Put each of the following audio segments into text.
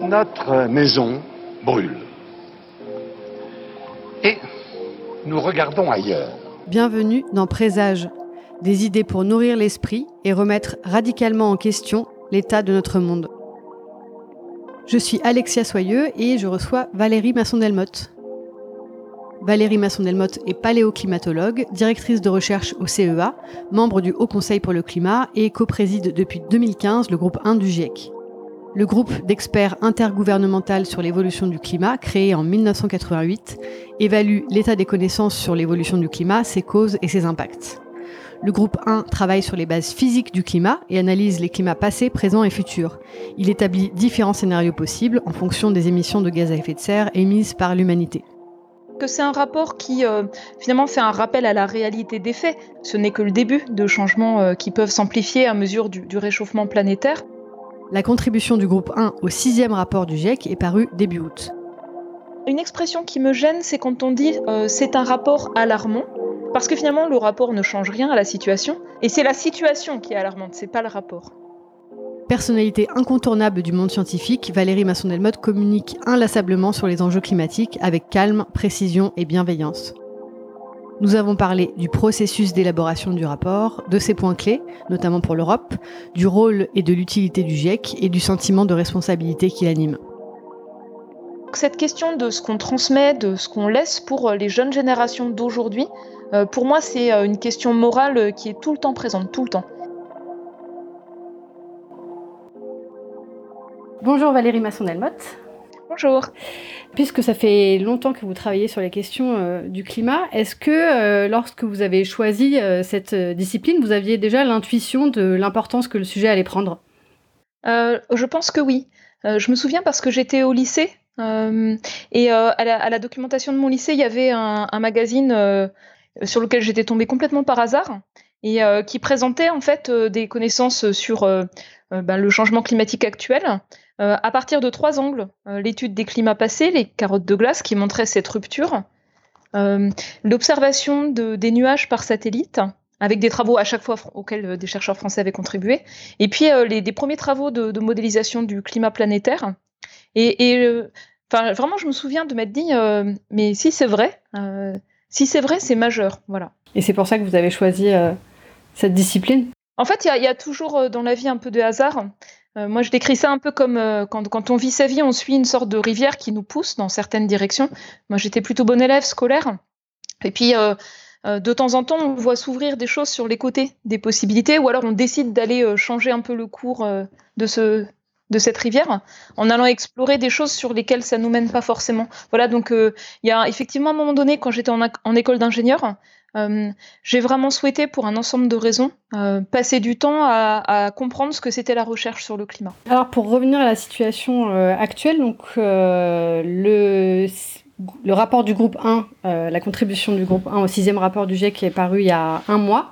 Notre maison brûle. Et nous regardons ailleurs. Bienvenue dans Présage, des idées pour nourrir l'esprit et remettre radicalement en question l'état de notre monde. Je suis Alexia Soyeux et je reçois Valérie Masson-Delmotte. Valérie Masson-Delmotte est paléoclimatologue, directrice de recherche au CEA, membre du Haut Conseil pour le climat et co-préside depuis 2015 le groupe 1 du GIEC. Le groupe d'experts intergouvernemental sur l'évolution du climat, créé en 1988, évalue l'état des connaissances sur l'évolution du climat, ses causes et ses impacts. Le groupe 1 travaille sur les bases physiques du climat et analyse les climats passés, présents et futurs. Il établit différents scénarios possibles en fonction des émissions de gaz à effet de serre émises par l'humanité que c'est un rapport qui euh, finalement fait un rappel à la réalité des faits. Ce n'est que le début de changements euh, qui peuvent s'amplifier à mesure du, du, réchauffement planétaire. La contribution du groupe 1 au sixième rapport du GIEC est parue début août. Une expression qui me gêne, c'est quand on dit euh, c'est un rapport alarmant, parce que finalement le rapport ne change rien à la situation, et c'est la situation qui est alarmante, c'est pas le rapport. Personnalité incontournable du monde scientifique, Valérie Masson-Delmotte communique inlassablement sur les enjeux climatiques avec calme, précision et bienveillance. Nous avons parlé du processus d'élaboration du rapport, de ses points clés, notamment pour l'Europe, du rôle et de l'utilité du GIEC et du sentiment de responsabilité qui l'anime. Cette question de ce qu'on transmet, de ce qu'on laisse pour les jeunes générations d'aujourd'hui, euh, pour moi c'est euh, une question morale qui est tout le temps présente, tout le temps. Bonjour Valérie Masson-Delmotte. Bonjour. Puisque ça fait longtemps que vous travaillez sur les questions euh, du climat, est-ce que euh, lorsque vous avez choisi euh, cette discipline, vous aviez déjà l'intuition de l'importance que le sujet allait prendre? Je pense que oui. je me souviens parce que j'étais au lycée et à la, à, la, documentation de mon lycée, il y avait un, un magazine sur lequel j'étais tombée complètement par hasard et qui présentait en fait des connaissances sur ben, le changement climatique actuel euh, à partir de trois angles. Euh, l'étude des climats passés, les carottes de glace qui montraient cette rupture, euh, l'observation de, des nuages par satellite, avec des travaux à chaque fois auxquels des chercheurs français avaient contribué, et puis les, des premiers travaux de, modélisation du climat planétaire. Et, et enfin, vraiment, je me souviens de m'être dit, mais si c'est vrai, si c'est vrai, c'est majeur, voilà. Et c'est pour ça que vous avez choisi cette discipline? En fait, il y, y, a toujours dans la vie un peu de hasard. Euh, moi, je décris ça un peu comme euh, quand, quand, on vit sa vie, on suit une sorte de rivière qui nous pousse dans certaines directions. Moi, j'étais plutôt bon élève scolaire. Et puis, euh, euh de temps en temps, on voit s'ouvrir des choses sur les côtés des possibilités, ou alors on décide d'aller euh, changer un peu le cours de, ce, de cette rivière en allant explorer des choses sur lesquelles ça nous mène pas forcément. Voilà, donc il y a effectivement un moment donné, quand j'étais en, école d'ingénieur, euh, j'ai vraiment souhaité, pour un ensemble de raisons, euh, passer du temps à, à, comprendre ce que c'était la recherche sur le climat. Alors, pour revenir à la situation euh, actuelle, donc le le rapport du groupe 1, euh, la contribution du groupe 1 au sixième rapport du GIEC qui est paru il y a un mois.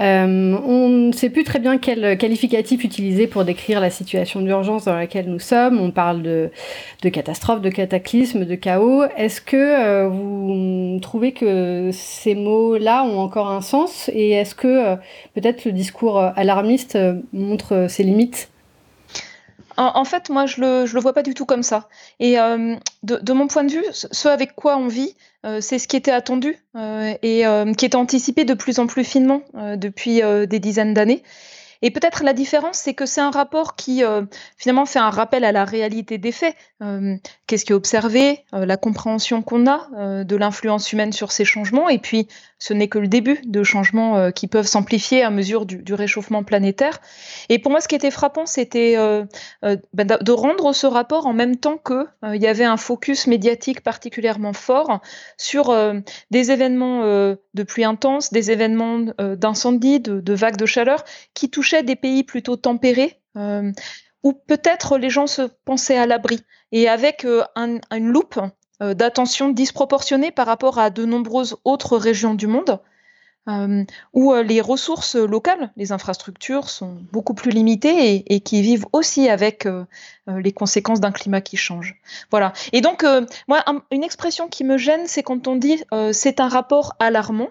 Euh, on ne sait plus très bien quel qualificatif utiliser pour décrire la situation d'urgence dans laquelle nous sommes. On parle de, catastrophe, de cataclysme, de chaos. Est-ce que euh, vous trouvez que ces mots-là ont encore un sens? Et est-ce que euh, peut-être le discours alarmiste montre ses limites? En, fait, moi, je le, vois pas du tout comme ça. Et euh, de, mon point de vue, ce avec quoi on vit, euh, c'est ce qui était attendu euh, et qui est anticipé de plus en plus finement depuis des dizaines d'années. Et peut-être la différence, c'est que c'est un rapport qui finalement fait un rappel à la réalité des faits. Euh, Qu'est-ce qui est observé, euh, la compréhension qu'on a euh, de l'influence humaine sur ces changements, et puis ce n'est que le début de changements qui peuvent s'amplifier à mesure du, réchauffement planétaire. Et pour moi, ce qui était frappant, c'était ben, de rendre ce rapport en même temps que il y avait un focus médiatique particulièrement fort sur des événements de pluie intense, des événements d'incendie, de, vagues de chaleur qui touchaient des pays plutôt tempérés, où peut-être les gens se pensaient à l'abri, et avec euh, un, une loupe euh, d'attention disproportionnée par rapport à de nombreuses autres régions du monde. où les ressources locales, les infrastructures sont beaucoup plus limitées et, qui vivent aussi avec les conséquences d'un climat qui change. Voilà. Et donc, moi, une expression qui me gêne, c'est quand on dit c'est un rapport alarmant,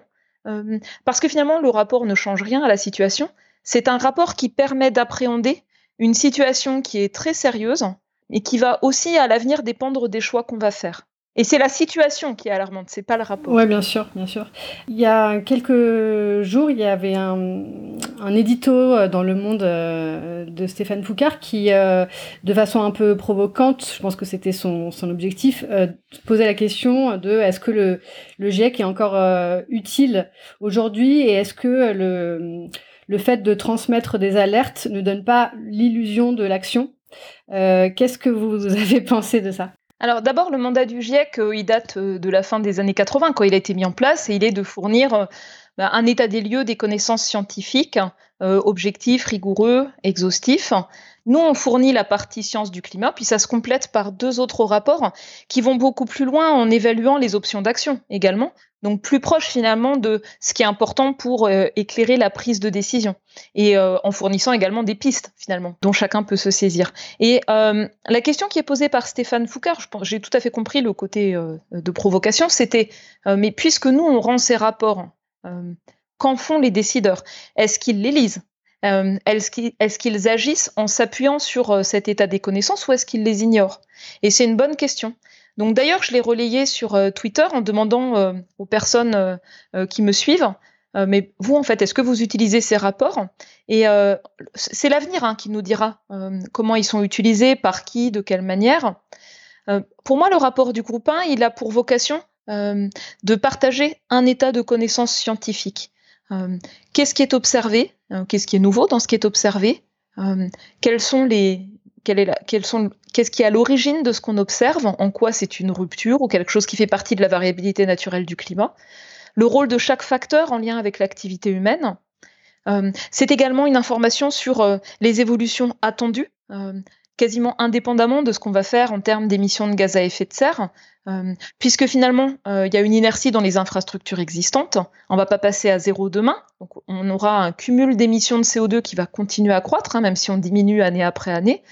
parce que finalement, le rapport ne change rien à la situation. C'est un rapport qui permet d'appréhender une situation qui est très sérieuse et qui va aussi à l'avenir dépendre des choix qu'on va faire. Et c'est la situation qui est alarmante, c'est pas le rapport. Oui, bien sûr, bien sûr. Il y a quelques jours, il y avait un, un édito euh, dans Le Monde euh, de Stéphane Foucard qui, euh, de façon un peu provocante, je pense que c'était son, son objectif, posait la question de est-ce que le, le GIEC est encore utile aujourd'hui et est-ce que le, le fait de transmettre des alertes ne donne pas l'illusion de l'action Qu'est-ce que vous avez pensé de ça? Alors d'abord, le mandat du GIEC, euh, il date euh, de la fin des années 80 quand il a été mis en place et il est de fournir euh, bah, un état des lieux des connaissances scientifiques, objectifs, rigoureux, exhaustifs. Nous, on fournit la partie science du climat, puis ça se complète par deux autres rapports qui vont beaucoup plus loin en évaluant les options d'action également, donc plus proche finalement de ce qui est important pour euh, éclairer la prise de décision et euh, en fournissant également des pistes finalement dont chacun peut se saisir. Et euh, la question qui est posée par Stéphane Foucard, j'ai tout à fait compris le côté de provocation, c'était mais puisque nous on rend ces rapports, qu'en font les décideurs? Est-ce qu'ils les lisent? Est-ce qu'ils agissent en s'appuyant sur cet état des connaissances ou est-ce qu'ils les ignorent? Et c'est une bonne question. Donc d'ailleurs, je l'ai relayé sur euh, Twitter en demandant euh, aux personnes euh, qui me suivent, mais vous, en fait, est-ce que vous utilisez ces rapports? Et c'est l'avenir hein, qui nous dira comment ils sont utilisés, par qui, de quelle manière. pour moi, le rapport du groupe 1, il a pour vocation de partager un état de connaissance scientifique. Qu'est-ce qui est observé Qu'est-ce qui est nouveau dans ce qui est observé Quels sont les, qu'est-ce qui est à l'origine de ce qu'on observe, en quoi c'est une rupture ou quelque chose qui fait partie de la variabilité naturelle du climat, le rôle de chaque facteur en lien avec l'activité humaine. Euh, c'est également une information sur euh, les évolutions attendues, euh, quasiment indépendamment de ce qu'on va faire en termes d'émissions de gaz à effet de serre, puisque finalement, il y a une inertie dans les infrastructures existantes. On ne va pas passer à zéro demain, on aura un cumul d'émissions de CO2 qui va continuer à croître, hein, même si on diminue année après année.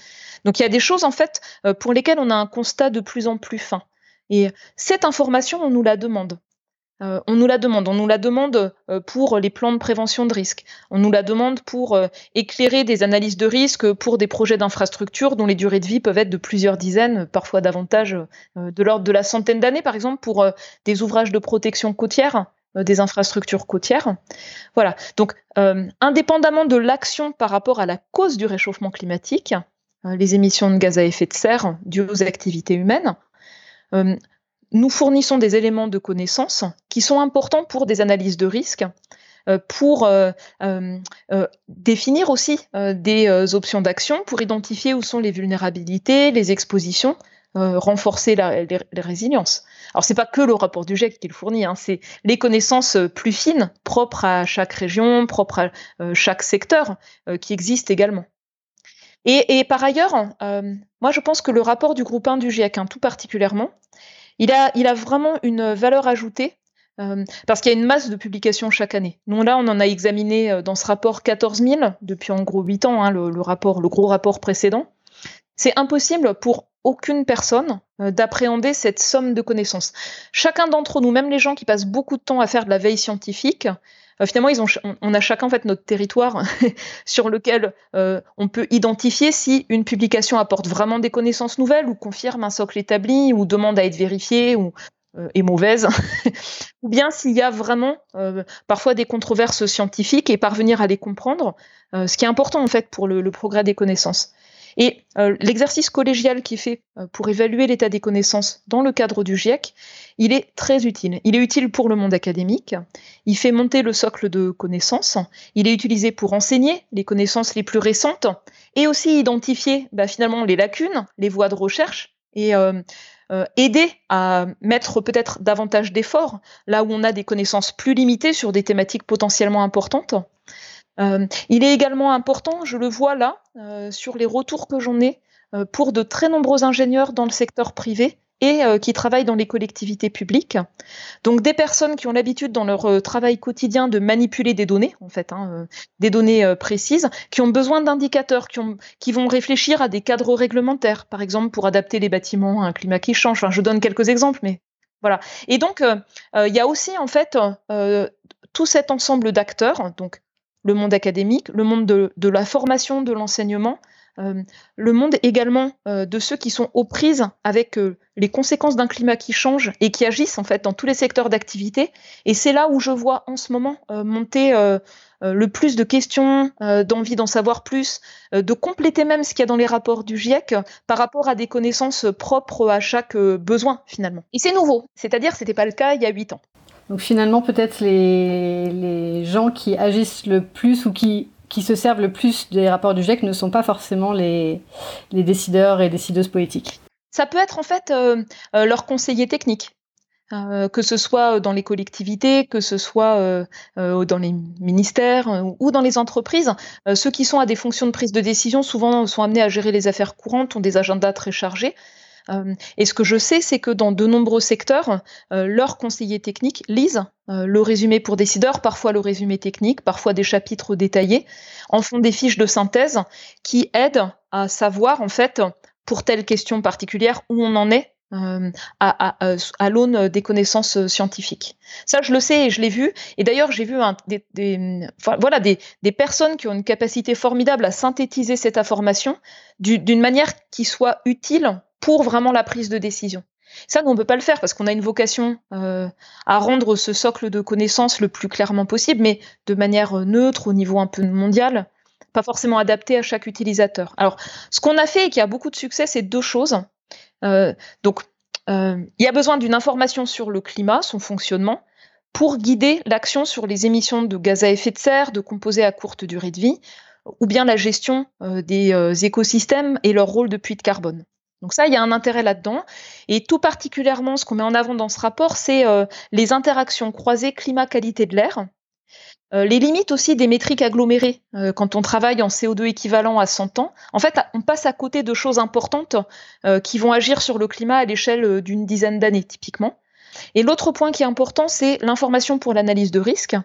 Donc il y a des choses en fait euh, pour lesquelles on a un constat de plus en plus fin. Et cette information, on nous la demande. Euh, on nous la demande. On nous la demande euh, pour les plans de prévention de risques. On nous la demande pour éclairer des analyses de risques pour des projets d'infrastructure dont les durées de vie peuvent être de plusieurs dizaines, parfois davantage, de l'ordre de la centaine d'années, par exemple, pour des ouvrages de protection côtière des infrastructures côtières. Voilà. Donc, indépendamment de l'action par rapport à la cause du réchauffement climatique, euh, les émissions de gaz à effet de serre dues aux activités humaines, euh, nous fournissons des éléments de connaissance qui sont importants pour des analyses de risque, euh, pour définir aussi des options d'action, pour identifier où sont les vulnérabilités, les expositions, renforcer la, les, résiliences. Alors c'est pas que le rapport du GIEC qui le fournit, hein, c'est les connaissances plus fines, propres à chaque région, propres à chaque secteur, qui existent également. Et, par ailleurs, euh, moi je pense que le rapport du groupe 1 du GIEC, hein, tout particulièrement, il a, vraiment une valeur ajoutée euh, parce qu'il y a une masse de publications chaque année. Nous là, on en a examiné euh, dans ce rapport 14 000 depuis en gros 8 ans, hein, le, gros rapport précédent. C'est impossible pour aucune personne d'appréhender cette somme de connaissances. Chacun d'entre nous, même les gens qui passent beaucoup de temps à faire de la veille scientifique, euh, finalement, ils ont, on, a chacun en fait notre territoire sur lequel euh, on peut identifier si une publication apporte vraiment des connaissances nouvelles ou confirme un socle établi ou demande à être vérifiée ou euh, est mauvaise, ou bien s'il y a vraiment parfois des controverses scientifiques et parvenir à les comprendre, ce qui est important en fait pour le progrès des connaissances. Et euh, l'exercice collégial qui est fait euh, pour évaluer l'état des connaissances dans le cadre du GIEC, il est très utile. Il est utile pour le monde académique, il fait monter le socle de connaissances, il est utilisé pour enseigner les connaissances les plus récentes et aussi identifier bah, finalement les lacunes, les voies de recherche et euh, aider à mettre peut-être davantage d'efforts là où on a des connaissances plus limitées sur des thématiques potentiellement importantes. Euh, il est également important, je le vois là, euh, sur les retours que j'en ai, euh, pour de très nombreux ingénieurs dans le secteur privé et qui travaillent dans les collectivités publiques. Donc des personnes qui ont l'habitude dans leur travail quotidien de manipuler des données, en fait, hein, des données précises, qui ont besoin d'indicateurs, qui, vont réfléchir à des cadres réglementaires, par exemple pour adapter les bâtiments à un climat qui change. Je donne quelques exemples, mais voilà. Et donc, il y a aussi en fait tout cet ensemble d'acteurs, donc le monde académique, le monde de, la formation, de l'enseignement, euh, le monde également euh, de ceux qui sont aux prises avec euh, les conséquences d'un climat qui change et qui agissent en fait dans tous les secteurs d'activité. Et c'est là où je vois en ce moment monter le plus de questions, d'envie d'en savoir plus, de compléter même ce qu'il y a dans les rapports du GIEC par rapport à des connaissances propres à chaque besoin finalement. Et c'est nouveau, c'est-à-dire c'était pas le cas il y a huit ans. Donc finalement, peut-être les, gens qui agissent le plus ou qui, qui se servent le plus des rapports du GIEC ne sont pas forcément les, les décideurs et décideuses politiques. Ça peut être en fait euh, euh, techniques. Euh, que ce soit dans les collectivités, que ce soit dans les ministères ou dans les entreprises, ceux qui sont à des fonctions de prise de décision souvent sont amenés à gérer les affaires courantes, ont des agendas très chargés. Euh, et ce que je sais, c'est que dans de nombreux secteurs, euh, leurs conseillers techniques lisent euh, le résumé pour décideurs, parfois le résumé technique, parfois des chapitres détaillés, en font des fiches de synthèse qui aident à savoir, en fait, pour telle question particulière, où on en est à, l'aune des connaissances scientifiques. Ça, je le sais et je l'ai vu. Et d'ailleurs, j'ai vu voilà, des, personnes qui ont une capacité formidable à synthétiser cette information d'une manière qui soit utile pour vraiment la prise de décision. Ça, on ne peut pas le faire parce qu'on a une vocation euh, à rendre ce socle de connaissances le plus clairement possible, mais de manière neutre, au niveau un peu mondial, pas forcément adapté à chaque utilisateur. Alors, ce qu'on a fait et qui a beaucoup de succès, c'est deux choses. Euh, donc, euh, il y a besoin d'une information sur le climat, son fonctionnement, pour guider l'action sur les émissions de gaz à effet de serre, de composés à courte durée de vie, ou bien la gestion des écosystèmes et leur rôle de puits de carbone. Donc ça, il y a un intérêt là-dedans. Et tout particulièrement, ce qu'on met en avant dans ce rapport, c'est euh, les interactions croisées climat-qualité de l'air. Euh, les limites aussi des métriques agglomérées euh, quand on travaille en CO2 équivalent à 100 ans. En fait, on passe à côté de choses importantes qui vont agir sur le climat à l'échelle d'une dizaine d'années, typiquement. Et l'autre point qui est important, c'est l'information pour l'analyse de risque,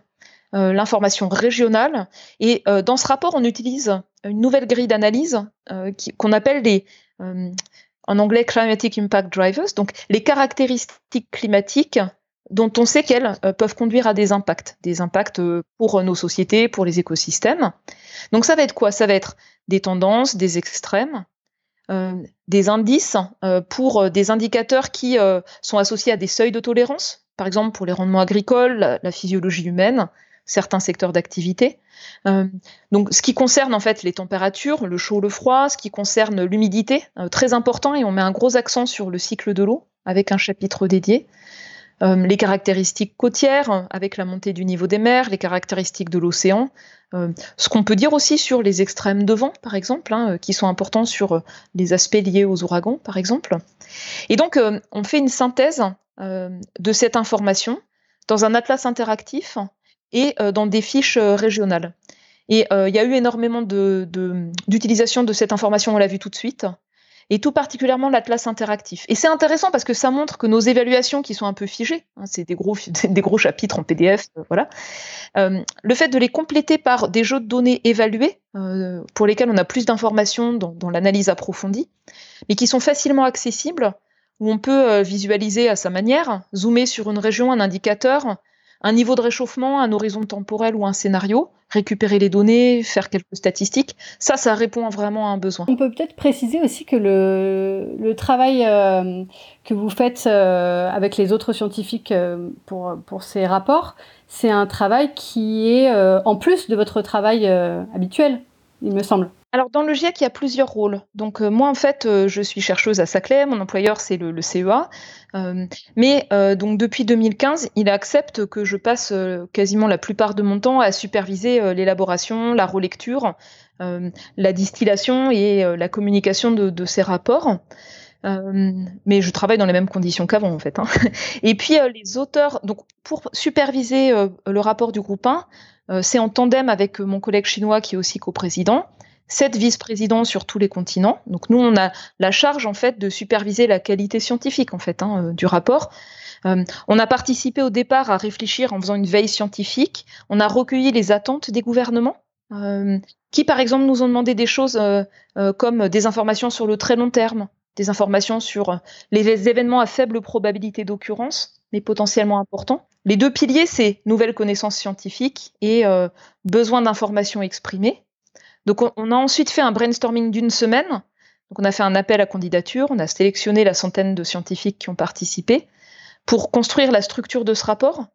l'information régionale. Et dans ce rapport, on utilise une nouvelle grille d'analyse qu'on appelle les en anglais Climatic Impact Drivers, donc les caractéristiques climatiques dont on sait qu'elles euh, peuvent conduire à des impacts, des impacts euh, pour nos sociétés, pour les écosystèmes. Donc ça va être quoi? Ça va être des tendances, des extrêmes, euh, des indices pour des indicateurs qui sont associés à des seuils de tolérance, par exemple pour les rendements agricoles, la physiologie humaine, certains secteurs d'activité. Euh, donc, ce qui concerne en fait les températures, le chaud, le froid, ce qui concerne l'humidité, euh, très important, et on met un gros accent sur le cycle de l'eau avec un chapitre dédié. Euh, les caractéristiques côtières avec la montée du niveau des mers, les caractéristiques de l'océan, ce qu'on peut dire aussi sur les extrêmes de vent, par exemple, hein, qui sont importants sur les aspects liés aux ouragans, par exemple. Et donc, on fait une synthèse de cette information dans un atlas interactif et euh, dans des fiches euh, régionales. Et euh, il y a eu énormément d'utilisation de, cette information, on l'a vu tout de suite, et tout particulièrement l'atlas interactif. Et c'est intéressant parce que ça montre que nos évaluations qui sont un peu figées, hein, c'est des gros, des gros chapitres en PDF, voilà, le fait de les compléter par des jeux de données évalués, pour lesquels on a plus d'informations dans, dans l'analyse approfondie, mais qui sont facilement accessibles, où on peut visualiser à sa manière, zoomer sur une région, un indicateur, un niveau de réchauffement, un horizon temporel ou un scénario, récupérer les données, faire quelques statistiques, ça, ça répond vraiment à un besoin. On peut peut-être préciser aussi que le, travail euh, que vous faites euh, avec les autres scientifiques euh, pour, pour ces rapports, c'est un travail qui est en plus de votre travail habituel, il me semble. Alors dans le GIEC, il y a plusieurs rôles. Donc euh, moi en fait, euh, je suis chercheuse à Saclay, mon employeur c'est le, CEA. Euh, mais donc depuis 2015, il accepte que je passe quasiment la plupart de mon temps à superviser l'élaboration, la relecture, la distillation et la communication de, ces rapports. mais je travaille dans les mêmes conditions qu'avant en fait. Hein. Et puis les auteurs, donc pour superviser le rapport du groupe 1, c'est en tandem avec mon collègue chinois qui est aussi coprésident sept vice-présidents sur tous les continents. Donc nous, on a la charge en fait de superviser la qualité scientifique en fait hein, du rapport. on a participé au départ à réfléchir en faisant une veille scientifique. On a recueilli les attentes des gouvernements qui, par exemple, nous ont demandé des choses comme des informations sur le très long terme, des informations sur les événements à faible probabilité d'occurrence, mais potentiellement importants. Les deux piliers, c'est nouvelles connaissances scientifiques et euh, besoin d'informations exprimées. Donc on, a ensuite fait un brainstorming d'une semaine. Donc on a fait un appel à candidature, on a sélectionné la centaine de scientifiques qui ont participé pour construire la structure de ce rapport.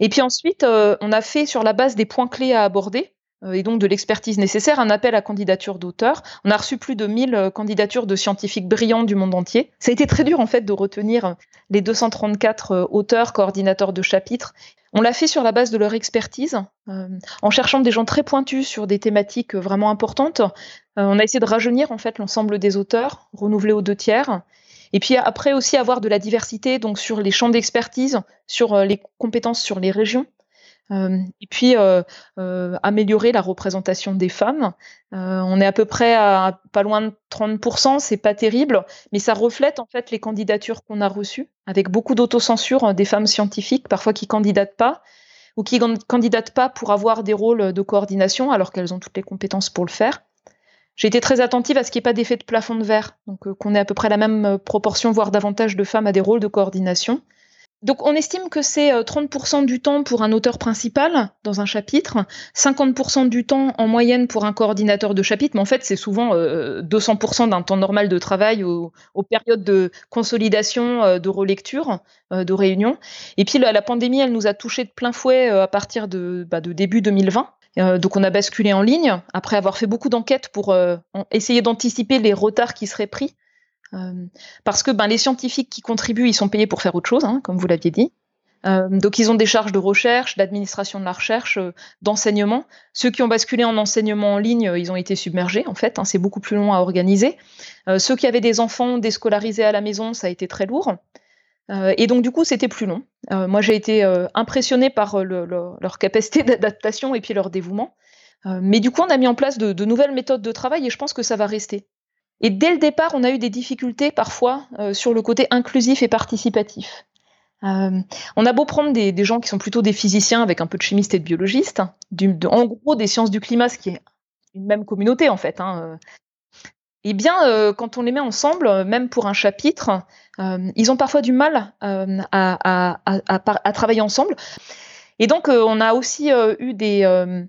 Et puis ensuite, euh, on a fait sur la base des points clés à aborder, et donc de l'expertise nécessaire, un appel à candidature d'auteurs. On a reçu plus de 1000 euh, candidatures de scientifiques brillants du monde entier. Ça a été très dur en fait de retenir euh, les 234 auteurs, coordinateurs de chapitres. On l'a fait sur la base de leur expertise, en cherchant des gens très pointus sur des thématiques vraiment importantes. on a essayé de rajeunir en fait l'ensemble des auteurs, renouveler aux deux tiers. Et puis après aussi avoir de la diversité donc sur les champs d'expertise, sur les compétences sur les régions et puis améliorer la représentation des femmes. on est à peu près à pas loin de 30%, c'est pas terrible, mais ça reflète en fait les candidatures qu'on a reçues, avec beaucoup d'autocensure hein, des femmes scientifiques, parfois qui candidatent pas ou qui candidatent pas pour avoir des rôles de coordination alors qu'elles ont toutes les compétences pour le faire. J'ai été très attentive à ce qu'il n'y ait pas d'effet de plafond de verre, donc qu'on ait à peu près la même proportion, voire davantage de femmes à des rôles de coordination. Donc on estime que c'est 30% euh, du temps pour un auteur principal dans un chapitre, 50% du temps en moyenne pour un coordinateur de chapitre, mais en fait c'est souvent 200% euh, d'un temps normal de travail aux, périodes de consolidation, euh, de relecture, de réunion. Et puis la, pandémie, elle nous a touché de plein fouet à partir de, bah, début 2020. donc on a basculé en ligne après avoir fait beaucoup d'enquêtes pour essayer d'anticiper les retards qui seraient pris parce que ben, les scientifiques qui contribuent, ils sont payés pour faire autre chose, hein, comme vous l'aviez dit. Euh, donc ils ont des charges de recherche, d'administration de la recherche, euh, d'enseignement. Ceux qui ont basculé en enseignement en ligne, ils ont été submergés en fait. Hein, c'est beaucoup plus long à organiser. ceux qui avaient des enfants déscolarisés à la maison, ça a été très lourd. et donc du coup, c'était plus long. moi, j'ai été impressionnée par leur capacité d'adaptation et puis leur dévouement. mais du coup, on a mis en place de, nouvelles méthodes de travail et je pense que ça va rester. Et dès le départ, on a eu des difficultés parfois euh, sur le côté inclusif et participatif. Euh, on a beau prendre des, gens qui sont plutôt des physiciens avec un peu de chimistes et de biologistes, en gros des sciences du climat, ce qui est une même communauté en fait. Hein, euh. Eh bien, quand on les met ensemble, même pour un chapitre, ils ont parfois du mal à, travailler ensemble. Et donc, on a aussi eu des,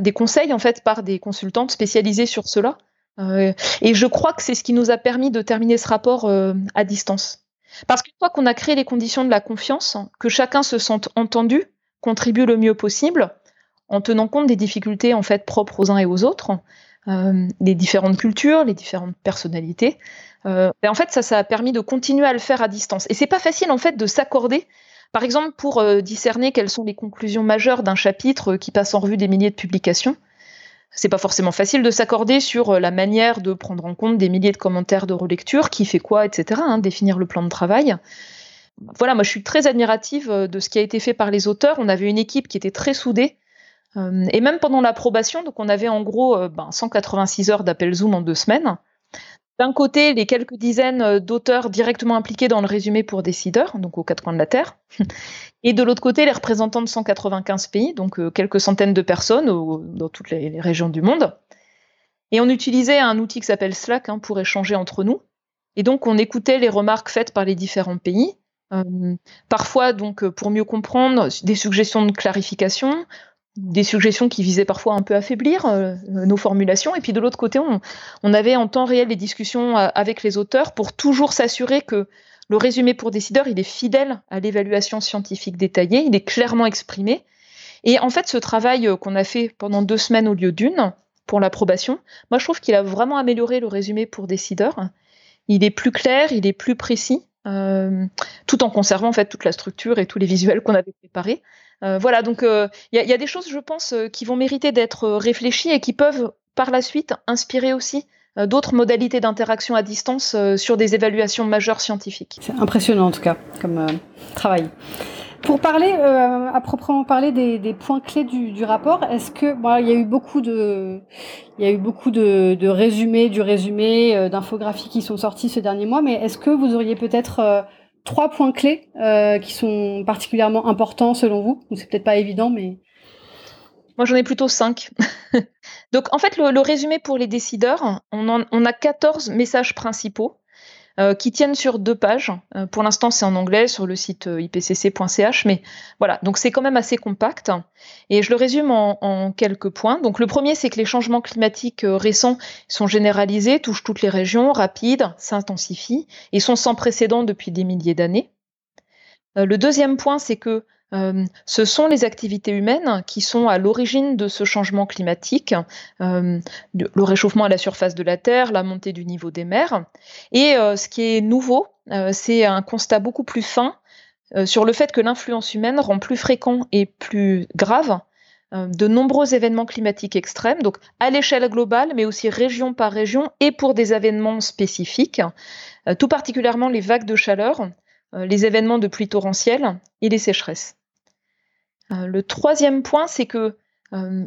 des conseils en fait par des consultantes spécialisées sur cela euh, et je crois que c'est ce qui nous a permis de terminer ce rapport euh, à distance. Parce qu'une fois qu'on a créé les conditions de la confiance, que chacun se sente entendu, contribue le mieux possible, en tenant compte des difficultés en fait propres aux uns et aux autres, euh, les différentes cultures, les différentes personnalités. Euh, ben, en fait, ça, ça a permis de continuer à le faire à distance. Et c'est pas facile en fait de s'accorder, par exemple, pour discerner quelles sont les conclusions majeures d'un chapitre qui passe en revue des milliers de publications c'est pas forcément facile de s'accorder sur euh, la manière de prendre en compte des milliers de commentaires de relecture, qui fait quoi, etc., hein, définir le plan de travail. Voilà, moi je suis très admirative euh, de ce qui a été fait par les auteurs. On avait une équipe qui était très soudée. Euh, et même pendant l'approbation, donc on avait en gros 186 ben, heures d'appel Zoom en deux semaines. D'un côté, les quelques dizaines d'auteurs directement impliqués dans le résumé pour décideurs, donc aux quatre coins de la Terre. Et de l'autre côté, les représentants de 195 pays, donc euh, quelques centaines de personnes dans toutes les, régions du monde. Et on utilisait un outil qui s'appelle Slack hein, pour échanger entre nous. Et donc, on écoutait les remarques faites par les différents pays. Euh, parfois, donc, euh, pour mieux comprendre, des suggestions de clarification, des suggestions qui visaient parfois un peu affaiblir nos formulations. Et puis de l'autre côté, on, on, avait en temps réel des discussions avec les auteurs pour toujours s'assurer que le résumé pour décideurs, il est fidèle à l'évaluation scientifique détaillée, il est clairement exprimé. Et en fait, ce travail euh, qu'on a fait pendant deux semaines au lieu d'une pour l'approbation, moi je trouve qu'il a vraiment amélioré le résumé pour décideurs. Il est plus clair, il est plus précis, euh, tout en conservant en fait toute la structure et tous les visuels qu'on avait préparés. Euh, voilà, donc il y, y, a des choses, je pense, qui vont mériter d'être réfléchies et qui peuvent par la suite inspirer aussi euh, d'autres modalités d'interaction à distance euh, sur des évaluations majeures scientifiques. C'est impressionnant en tout cas comme euh, travail. Pour parler, euh, à proprement parler des, points clés du, rapport, est-ce que bon, il y a eu beaucoup de, il y a eu beaucoup de, résumés, du résumé, euh, d'infographies qui sont sortis ce dernier mois, mais est-ce que vous auriez peut-être euh, trois points clés qui sont particulièrement importants selon vous? C'est peut-être pas évident, mais moi, j'en ai plutôt cinq. Donc, en fait, le, résumé pour les décideurs, on a 14 messages principaux. Euh, qui tiennent sur deux pages. Euh, pour l'instant, c'est en anglais sur le site euh, ipcc.ch, mais voilà, donc c'est quand même assez compact. Et je le résume en, quelques points. Donc le premier, c'est que les changements climatiques récents sont généralisés, touchent toutes les régions, rapides, s'intensifient et sont sans précédent depuis des milliers d'années. le deuxième point, c'est que euh, ce sont les activités humaines qui sont à l'origine de ce changement climatique, euh, le réchauffement à la surface de la Terre, la montée du niveau des mers. Et euh, ce qui est nouveau, c'est un constat beaucoup plus fin sur le fait que l'influence humaine rend plus fréquent et plus grave de nombreux événements climatiques extrêmes, donc à l'échelle globale, mais aussi région par région, et pour des événements spécifiques, tout particulièrement les vagues de chaleur, les événements de pluie torrentielle et les sécheresses. Euh, le troisième point, c'est que euh,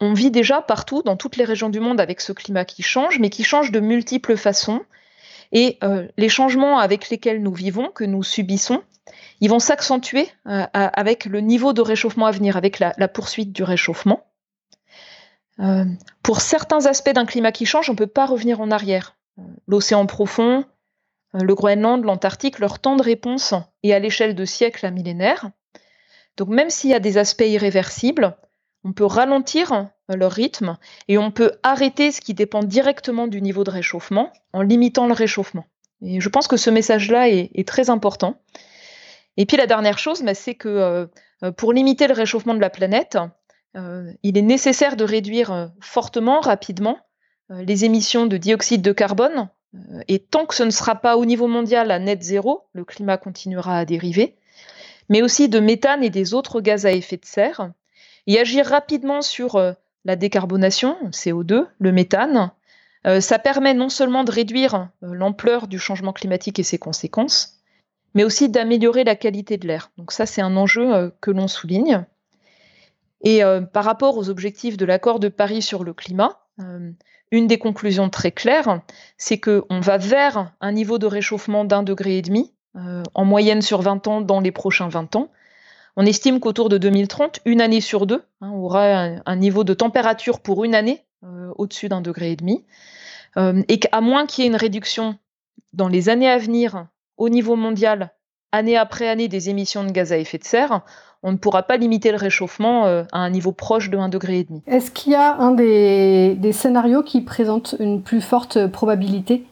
on vit déjà partout, dans toutes les régions du monde, avec ce climat qui change, mais qui change de multiples façons. Et euh, les changements avec lesquels nous vivons, que nous subissons, ils vont s'accentuer avec le niveau de réchauffement à venir, avec la, poursuite du réchauffement. pour certains aspects d'un climat qui change, on ne peut pas revenir en arrière. L'océan profond, le Groenland, l'Antarctique, leur temps de réponse est à l'échelle de siècles à millénaires. Donc même s'il y a des aspects irréversibles, on peut ralentir euh, leur rythme et on peut arrêter ce qui dépend directement du niveau de réchauffement en limitant le réchauffement. Et je pense que ce message-là est, très important. Et puis la dernière chose, bah, c'est que euh, euh, pour limiter le réchauffement de la planète, il est nécessaire de réduire fortement, rapidement, les émissions de dioxyde de carbone. et tant que ce ne sera pas au niveau mondial à net zéro, le climat continuera à dériver mais aussi de méthane et des autres gaz à effet de serre, et agir rapidement sur euh, la décarbonation, CO2, le méthane. Euh, ça permet non seulement de réduire euh, l'ampleur du changement climatique et ses conséquences, mais aussi d'améliorer la qualité de l'air. Donc ça, c'est un enjeu que l'on souligne. Et par rapport aux objectifs de l'accord de Paris sur le climat, une des conclusions très claires, c'est qu'on va vers un niveau de réchauffement d'un degré et demi en moyenne sur 20 ans dans les prochains 20 ans. On estime qu'autour de 2030, une année sur deux hein, aura un, niveau de température pour une année euh, au-dessus d'un degré et demi, euh, et qu'à moins qu'il y ait une réduction dans les années à venir au niveau mondial, année après année, des émissions de gaz à effet de serre, on ne pourra pas limiter le réchauffement à un niveau proche de 1,5 degré. et demi. Est-ce qu'il y a un des, scénarios qui présente une plus forte probabilité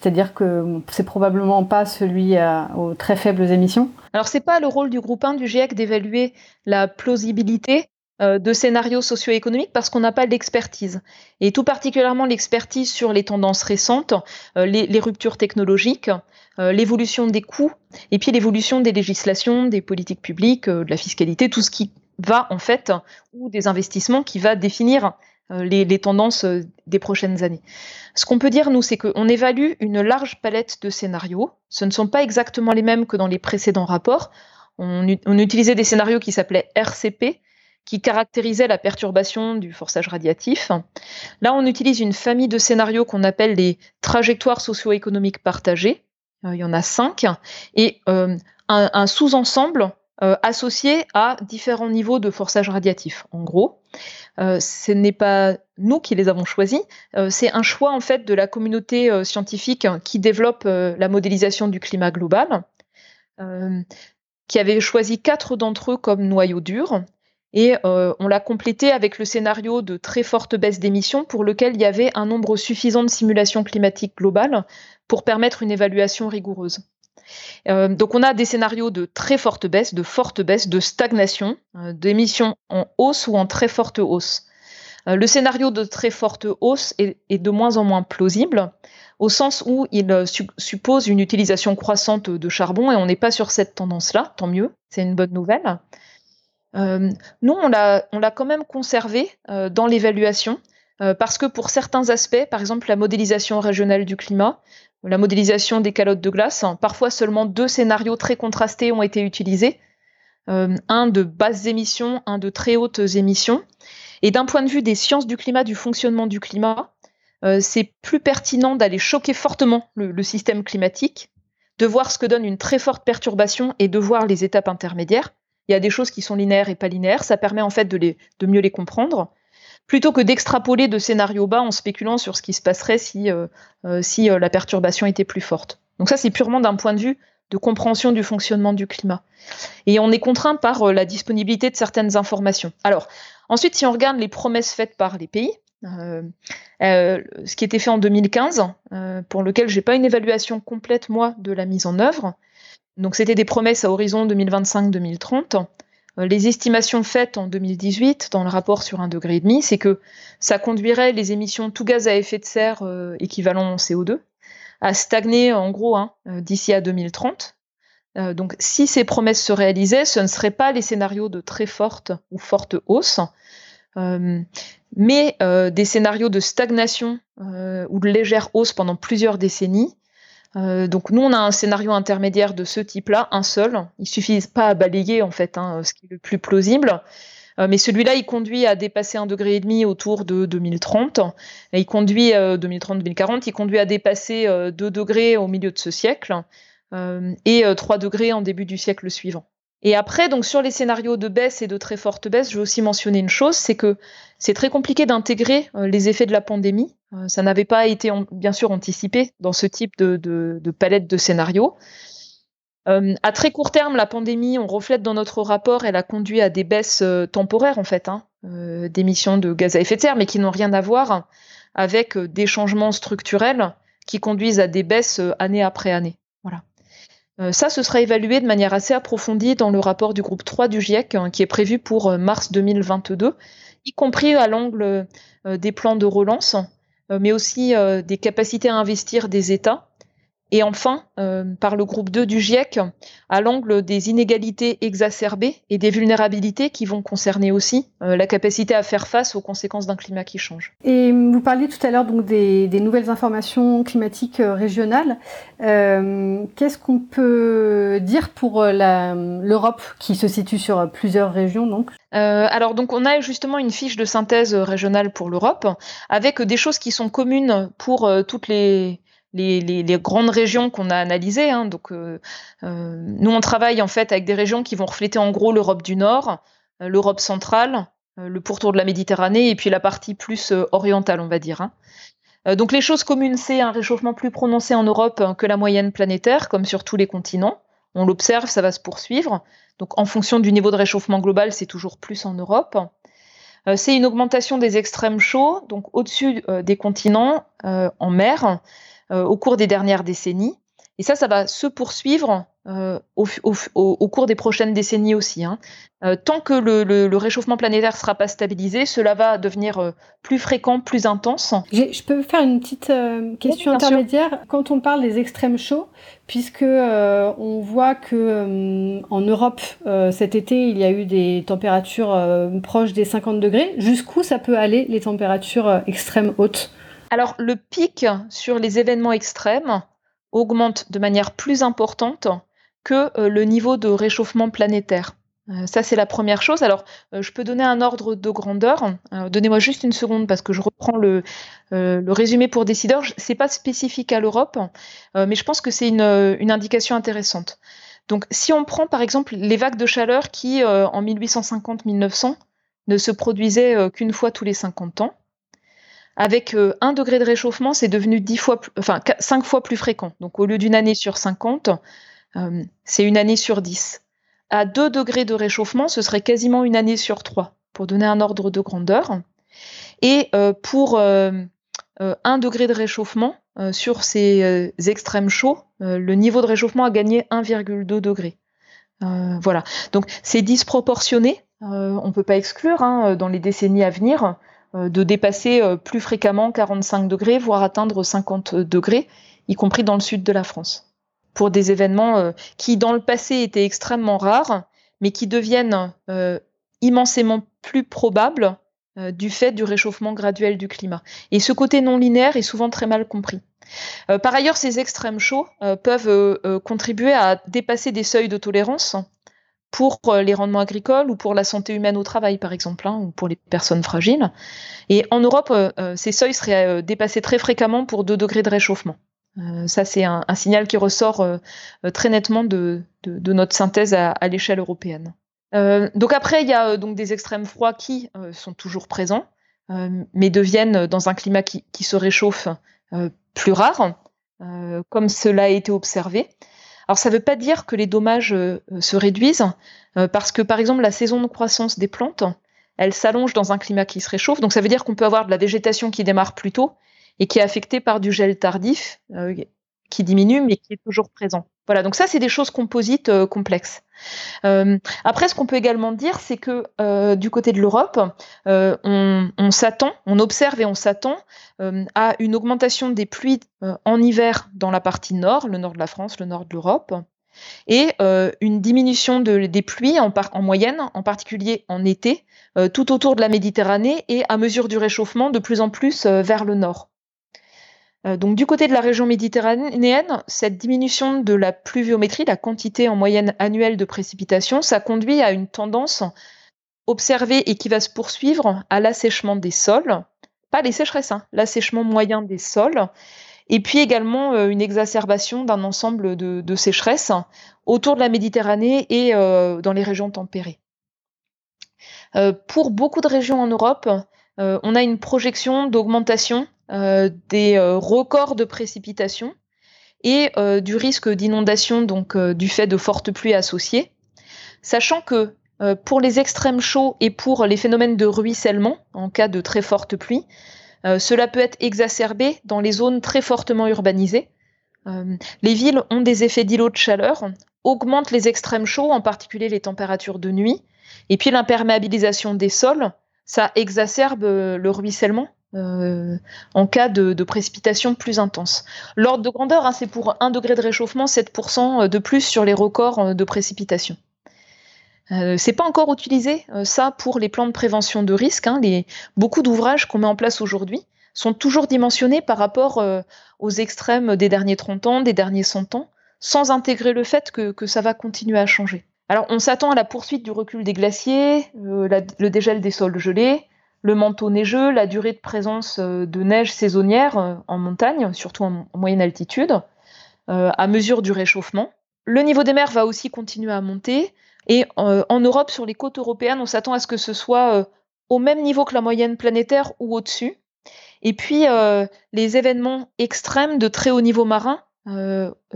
c'est-à-dire que c'est probablement pas celui aux très faibles émissions. Alors c'est pas le rôle du groupe 1 du GIEC d'évaluer la plausibilité euh, de scénarios socio-économiques parce qu'on n'a pas l'expertise. Et tout particulièrement l'expertise sur les tendances récentes, euh, les, ruptures technologiques, euh, l'évolution des coûts, et puis l'évolution des législations, des politiques publiques, de la fiscalité, tout ce qui va en fait, ou des investissements qui va définir euh, les, tendances euh, des prochaines années. Ce qu'on peut dire, nous, c'est qu'on évalue une large palette de scénarios. Ce ne sont pas exactement les mêmes que dans les précédents rapports. On, utilisait des scénarios qui s'appelaient RCP, qui caractérisaient la perturbation du forçage radiatif. Là, on utilise une famille de scénarios qu'on appelle les trajectoires socio-économiques partagées. Euh, il y en a cinq. Et un sous-ensemble associés à différents niveaux de forçage radiatif. En gros, euh, ce n'est pas nous qui les avons choisis, euh, c'est un choix en fait de la communauté scientifique qui développe la modélisation du climat global, qui avait choisi quatre d'entre eux comme noyau dur. Et on l'a complété avec le scénario de très forte baisse d'émissions pour lequel il y avait un nombre suffisant de simulations climatiques globales pour permettre une évaluation rigoureuse. Euh, donc on a des scénarios de très forte baisse, de forte baisse, de stagnation, euh, d'émissions en hausse ou en très forte hausse. Euh, le scénario de très forte hausse est, de moins en moins plausible, au sens où il suppose une utilisation croissante de charbon, et on n'est pas sur cette tendance-là, tant mieux, c'est une bonne nouvelle. nous, on l'a quand même conservé dans l'évaluation, parce que pour certains aspects, par exemple la modélisation régionale du climat, la modélisation des calottes de glace. Parfois, seulement deux scénarios très contrastés ont été utilisés. un de basses émissions, un de très hautes émissions. Et d'un point de vue des sciences du climat, du fonctionnement du climat, c'est plus pertinent d'aller choquer fortement le, système climatique, de voir ce que donne une très forte perturbation et de voir les étapes intermédiaires. Il y a des choses qui sont linéaires et pas linéaires, ça permet en fait de mieux les comprendre plutôt que d'extrapoler de scénarios bas en spéculant sur ce qui se passerait si, euh, euh, si euh, la perturbation était plus forte. Donc ça, c'est purement d'un point de vue de compréhension du fonctionnement du climat. Et on est contraint par la disponibilité de certaines informations. Alors, ensuite, si on regarde les promesses faites par les pays, ce qui était fait en 2015, pour lequel j'ai pas une évaluation complète, moi, de la mise en œuvre, donc c'était des promesses à horizon 2025-2030, euh, les estimations faites en 2018 dans le rapport sur un degré demi, c'est que ça conduirait les émissions tout gaz à effet de serre euh, équivalent CO2 à stagner en gros hein, euh, d'ici à 2030. donc si ces promesses se réalisaient, ce ne seraient pas les scénarios de très forte ou forte hausse, mais des scénarios de stagnation ou de légère hausse pendant plusieurs décennies euh, donc nous, on a un scénario intermédiaire de ce type-là, un seul. Il suffit pas à balayer en fait, hein, ce qui est le plus plausible. Euh, mais celui-là, il conduit à dépasser un degré et demi autour de 2030. Et il conduit 2030-2040, euh, il conduit à dépasser 2 degrés au milieu de ce siècle et 3 degrés en début du siècle suivant. Et après, donc sur les scénarios de baisse et de très forte baisse, je veux aussi mentionner une chose, c'est que c'est très compliqué d'intégrer les effets de la pandémie euh, ça n'avait pas été bien sûr anticipé dans ce type de, palette de scénarios. Euh, à très court terme, la pandémie, on reflète dans notre rapport, elle a conduit à des baisses euh, temporaires en fait, hein, d'émissions de gaz à effet de serre, mais qui n'ont rien à voir avec des changements structurels qui conduisent à des baisses année après année. Voilà. ça, ce sera évalué de manière assez approfondie dans le rapport du groupe 3 du GIEC, hein, qui est prévu pour mars 2022, y compris à l'angle des plans de relance euh, mais aussi euh, des capacités à investir des États. Et enfin, euh, par le groupe 2 du GIEC, à l'angle des inégalités exacerbées et des vulnérabilités qui vont concerner aussi la capacité à faire face aux conséquences d'un climat qui change. Et vous parliez tout à l'heure donc des, nouvelles informations climatiques régionales. Qu'est-ce qu'on peut dire pour l'Europe qui se situe sur plusieurs régions donc? Euh, alors donc on a justement une fiche de synthèse régionale pour l'Europe avec des choses qui sont communes pour euh, toutes les, les, grandes régions qu'on a analysées. Hein. Donc euh, nous on travaille en fait avec des régions qui vont refléter en gros l'Europe du Nord, l'Europe centrale, le pourtour de la Méditerranée et puis la partie plus orientale on va dire. Hein. donc les choses communes c'est un réchauffement plus prononcé en Europe que la moyenne planétaire comme sur tous les continents. On l'observe, ça va se poursuivre. Donc en fonction du niveau de réchauffement global, c'est toujours plus en Europe. Euh, c'est une augmentation des extrêmes chauds, donc au-dessus euh, des continents, euh, en mer, au cours des dernières décennies. Et ça, ça va se poursuivre euh, au, cours des prochaines décennies aussi. Hein. Euh, tant que le, réchauffement planétaire ne sera pas stabilisé, cela va devenir euh, plus fréquent, plus intense. Je peux faire une petite question intermédiaire quand on parle des extrêmes chauds, puisque on voit que en Europe cet été il y a eu des températures proches des 50 degrés. Jusqu'où ça peut aller les températures extrêmes hautes? Alors le pic sur les événements extrêmes augmente de manière plus importante que euh, le niveau de réchauffement planétaire. Euh, ça, c'est la première chose. Alors, euh, je peux donner un ordre de grandeur. Donnez-moi juste une seconde parce que je reprends le, résumé pour décideurs. C'est pas spécifique à l'Europe, mais je pense que c'est une, une, indication intéressante. Donc, si on prend par exemple les vagues de chaleur qui, en 1850-1900, ne se produisaient qu'une fois tous les 50 ans, avec un degré de réchauffement, c'est devenu 10 fois, enfin 5 fois plus fréquent. Donc, au lieu d'une année sur 50, euh, c'est une année sur 10. À 2 degrés de réchauffement, ce serait quasiment une année sur 3, pour donner un ordre de grandeur. Et euh, pour 1 euh, degré de réchauffement, sur ces extrêmes chauds, le niveau de réchauffement a gagné 1,2 degré. voilà. Donc c'est disproportionné. on ne peut pas exclure hein, dans les décennies à venir de dépasser plus fréquemment 45 degrés, voire atteindre 50 degrés, y compris dans le sud de la France pour des événements euh, qui, dans le passé, étaient extrêmement rares, mais qui deviennent euh, immensément plus probables euh, du fait du réchauffement graduel du climat. Et ce côté non linéaire est souvent très mal compris. par ailleurs, ces extrêmes chauds peuvent contribuer à dépasser des seuils de tolérance pour les rendements agricoles ou pour la santé humaine au travail, par exemple, hein, ou pour les personnes fragiles. Et en Europe, ces seuils seraient dépassés très fréquemment pour 2 degrés de réchauffement. ça, c'est un, signal qui ressort très nettement de, notre synthèse à, l'échelle européenne. donc après, il y a donc des extrêmes froids qui sont toujours présents, mais deviennent dans un climat qui, qui se réchauffe plus rare. Euh, comme cela a été observé. Alors ça ne veut pas dire que les dommages euh, se réduisent, euh, parce que par exemple la saison de croissance des plantes, elle s'allonge dans un climat qui se réchauffe, donc ça veut dire qu'on peut avoir de la végétation qui démarre plus tôt et qui est affectée par du gel tardif, qui diminue mais qui est toujours présent. Voilà, donc ça, c'est des choses composites euh, complexes. Euh, après, ce qu'on peut également dire, c'est que euh, du côté de l'Europe, on, s'attend, on observe et on s'attend à une augmentation des pluies en hiver dans la partie nord, le nord de la France, le nord de l'Europe, et une diminution de, des pluies en, moyenne, en particulier en été, tout autour de la Méditerranée et à mesure du réchauffement de plus en plus vers le nord. Euh, donc du côté de la région méditerranéenne, cette diminution de la pluviométrie, la quantité en moyenne annuelle de précipitations, ça conduit à une tendance observée et qui va se poursuivre à l'assèchement des sols, pas les sécheresses, hein, l'assèchement moyen des sols, et puis également euh, une exacerbation d'un ensemble de, sécheresses autour de la Méditerranée et euh, dans les régions tempérées. pour beaucoup de régions en Europe, on a une projection d'augmentation des euh, records de précipitations et euh, du risque d'inondation donc du fait de fortes pluies associées, sachant que pour les extrêmes chauds et pour les phénomènes de ruissellement en cas de très fortes pluies, cela peut être exacerbé dans les zones très fortement urbanisées. les villes ont des effets d'îlots de chaleur, augmentent les extrêmes chauds, en particulier les températures de nuit, et puis l'imperméabilisation des sols, ça exacerbe le ruissellement euh, en cas de, précipitation plus intense. L'ordre de grandeur, hein, c'est pour 1 degré de réchauffement, 7% de plus sur les records euh, de précipitation. Euh, c'est pas encore utilisé ça pour les plans de prévention de risque. Hein. beaucoup d'ouvrages qu'on met en place aujourd'hui sont toujours dimensionnés par rapport aux extrêmes des derniers 30 ans, des derniers 100 ans, sans intégrer le fait que, ça va continuer à changer. Alors on s'attend à la poursuite du recul des glaciers, le dégel des sols gelés, le manteau neigeux, la durée de présence euh, de neige saisonnière euh, en montagne, surtout en, moyenne altitude, euh, à mesure du réchauffement. Le niveau des mers va aussi continuer à monter. Et en Europe, sur les côtes européennes, on s'attend à ce que ce soit au même niveau que la moyenne planétaire ou au-dessus. Et puis, les événements extrêmes de très haut niveau marin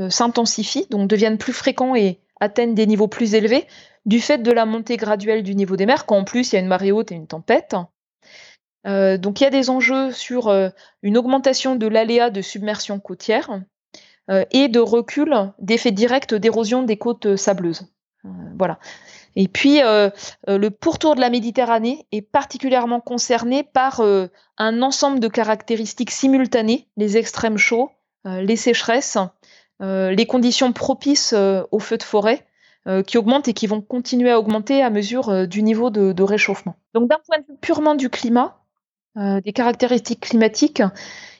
s'intensifient, donc deviennent plus fréquents et atteignent des niveaux plus élevés du fait de la montée graduelle du niveau des mers, quand en plus il y a une marée haute et une tempête. Euh, donc il y a des enjeux sur euh, une augmentation de l'aléa de submersion côtière euh, et de recul d'effets directs d'érosion des côtes sableuses. voilà. Et puis le pourtour de la Méditerranée est particulièrement concerné par un ensemble de caractéristiques simultanées, les extrêmes chauds, les sécheresses, les conditions propices aux feux de forêt, qui augmentent et qui vont continuer à augmenter à mesure du niveau de, de réchauffement. Donc d'un point de vue purement du climat, des caractéristiques climatiques.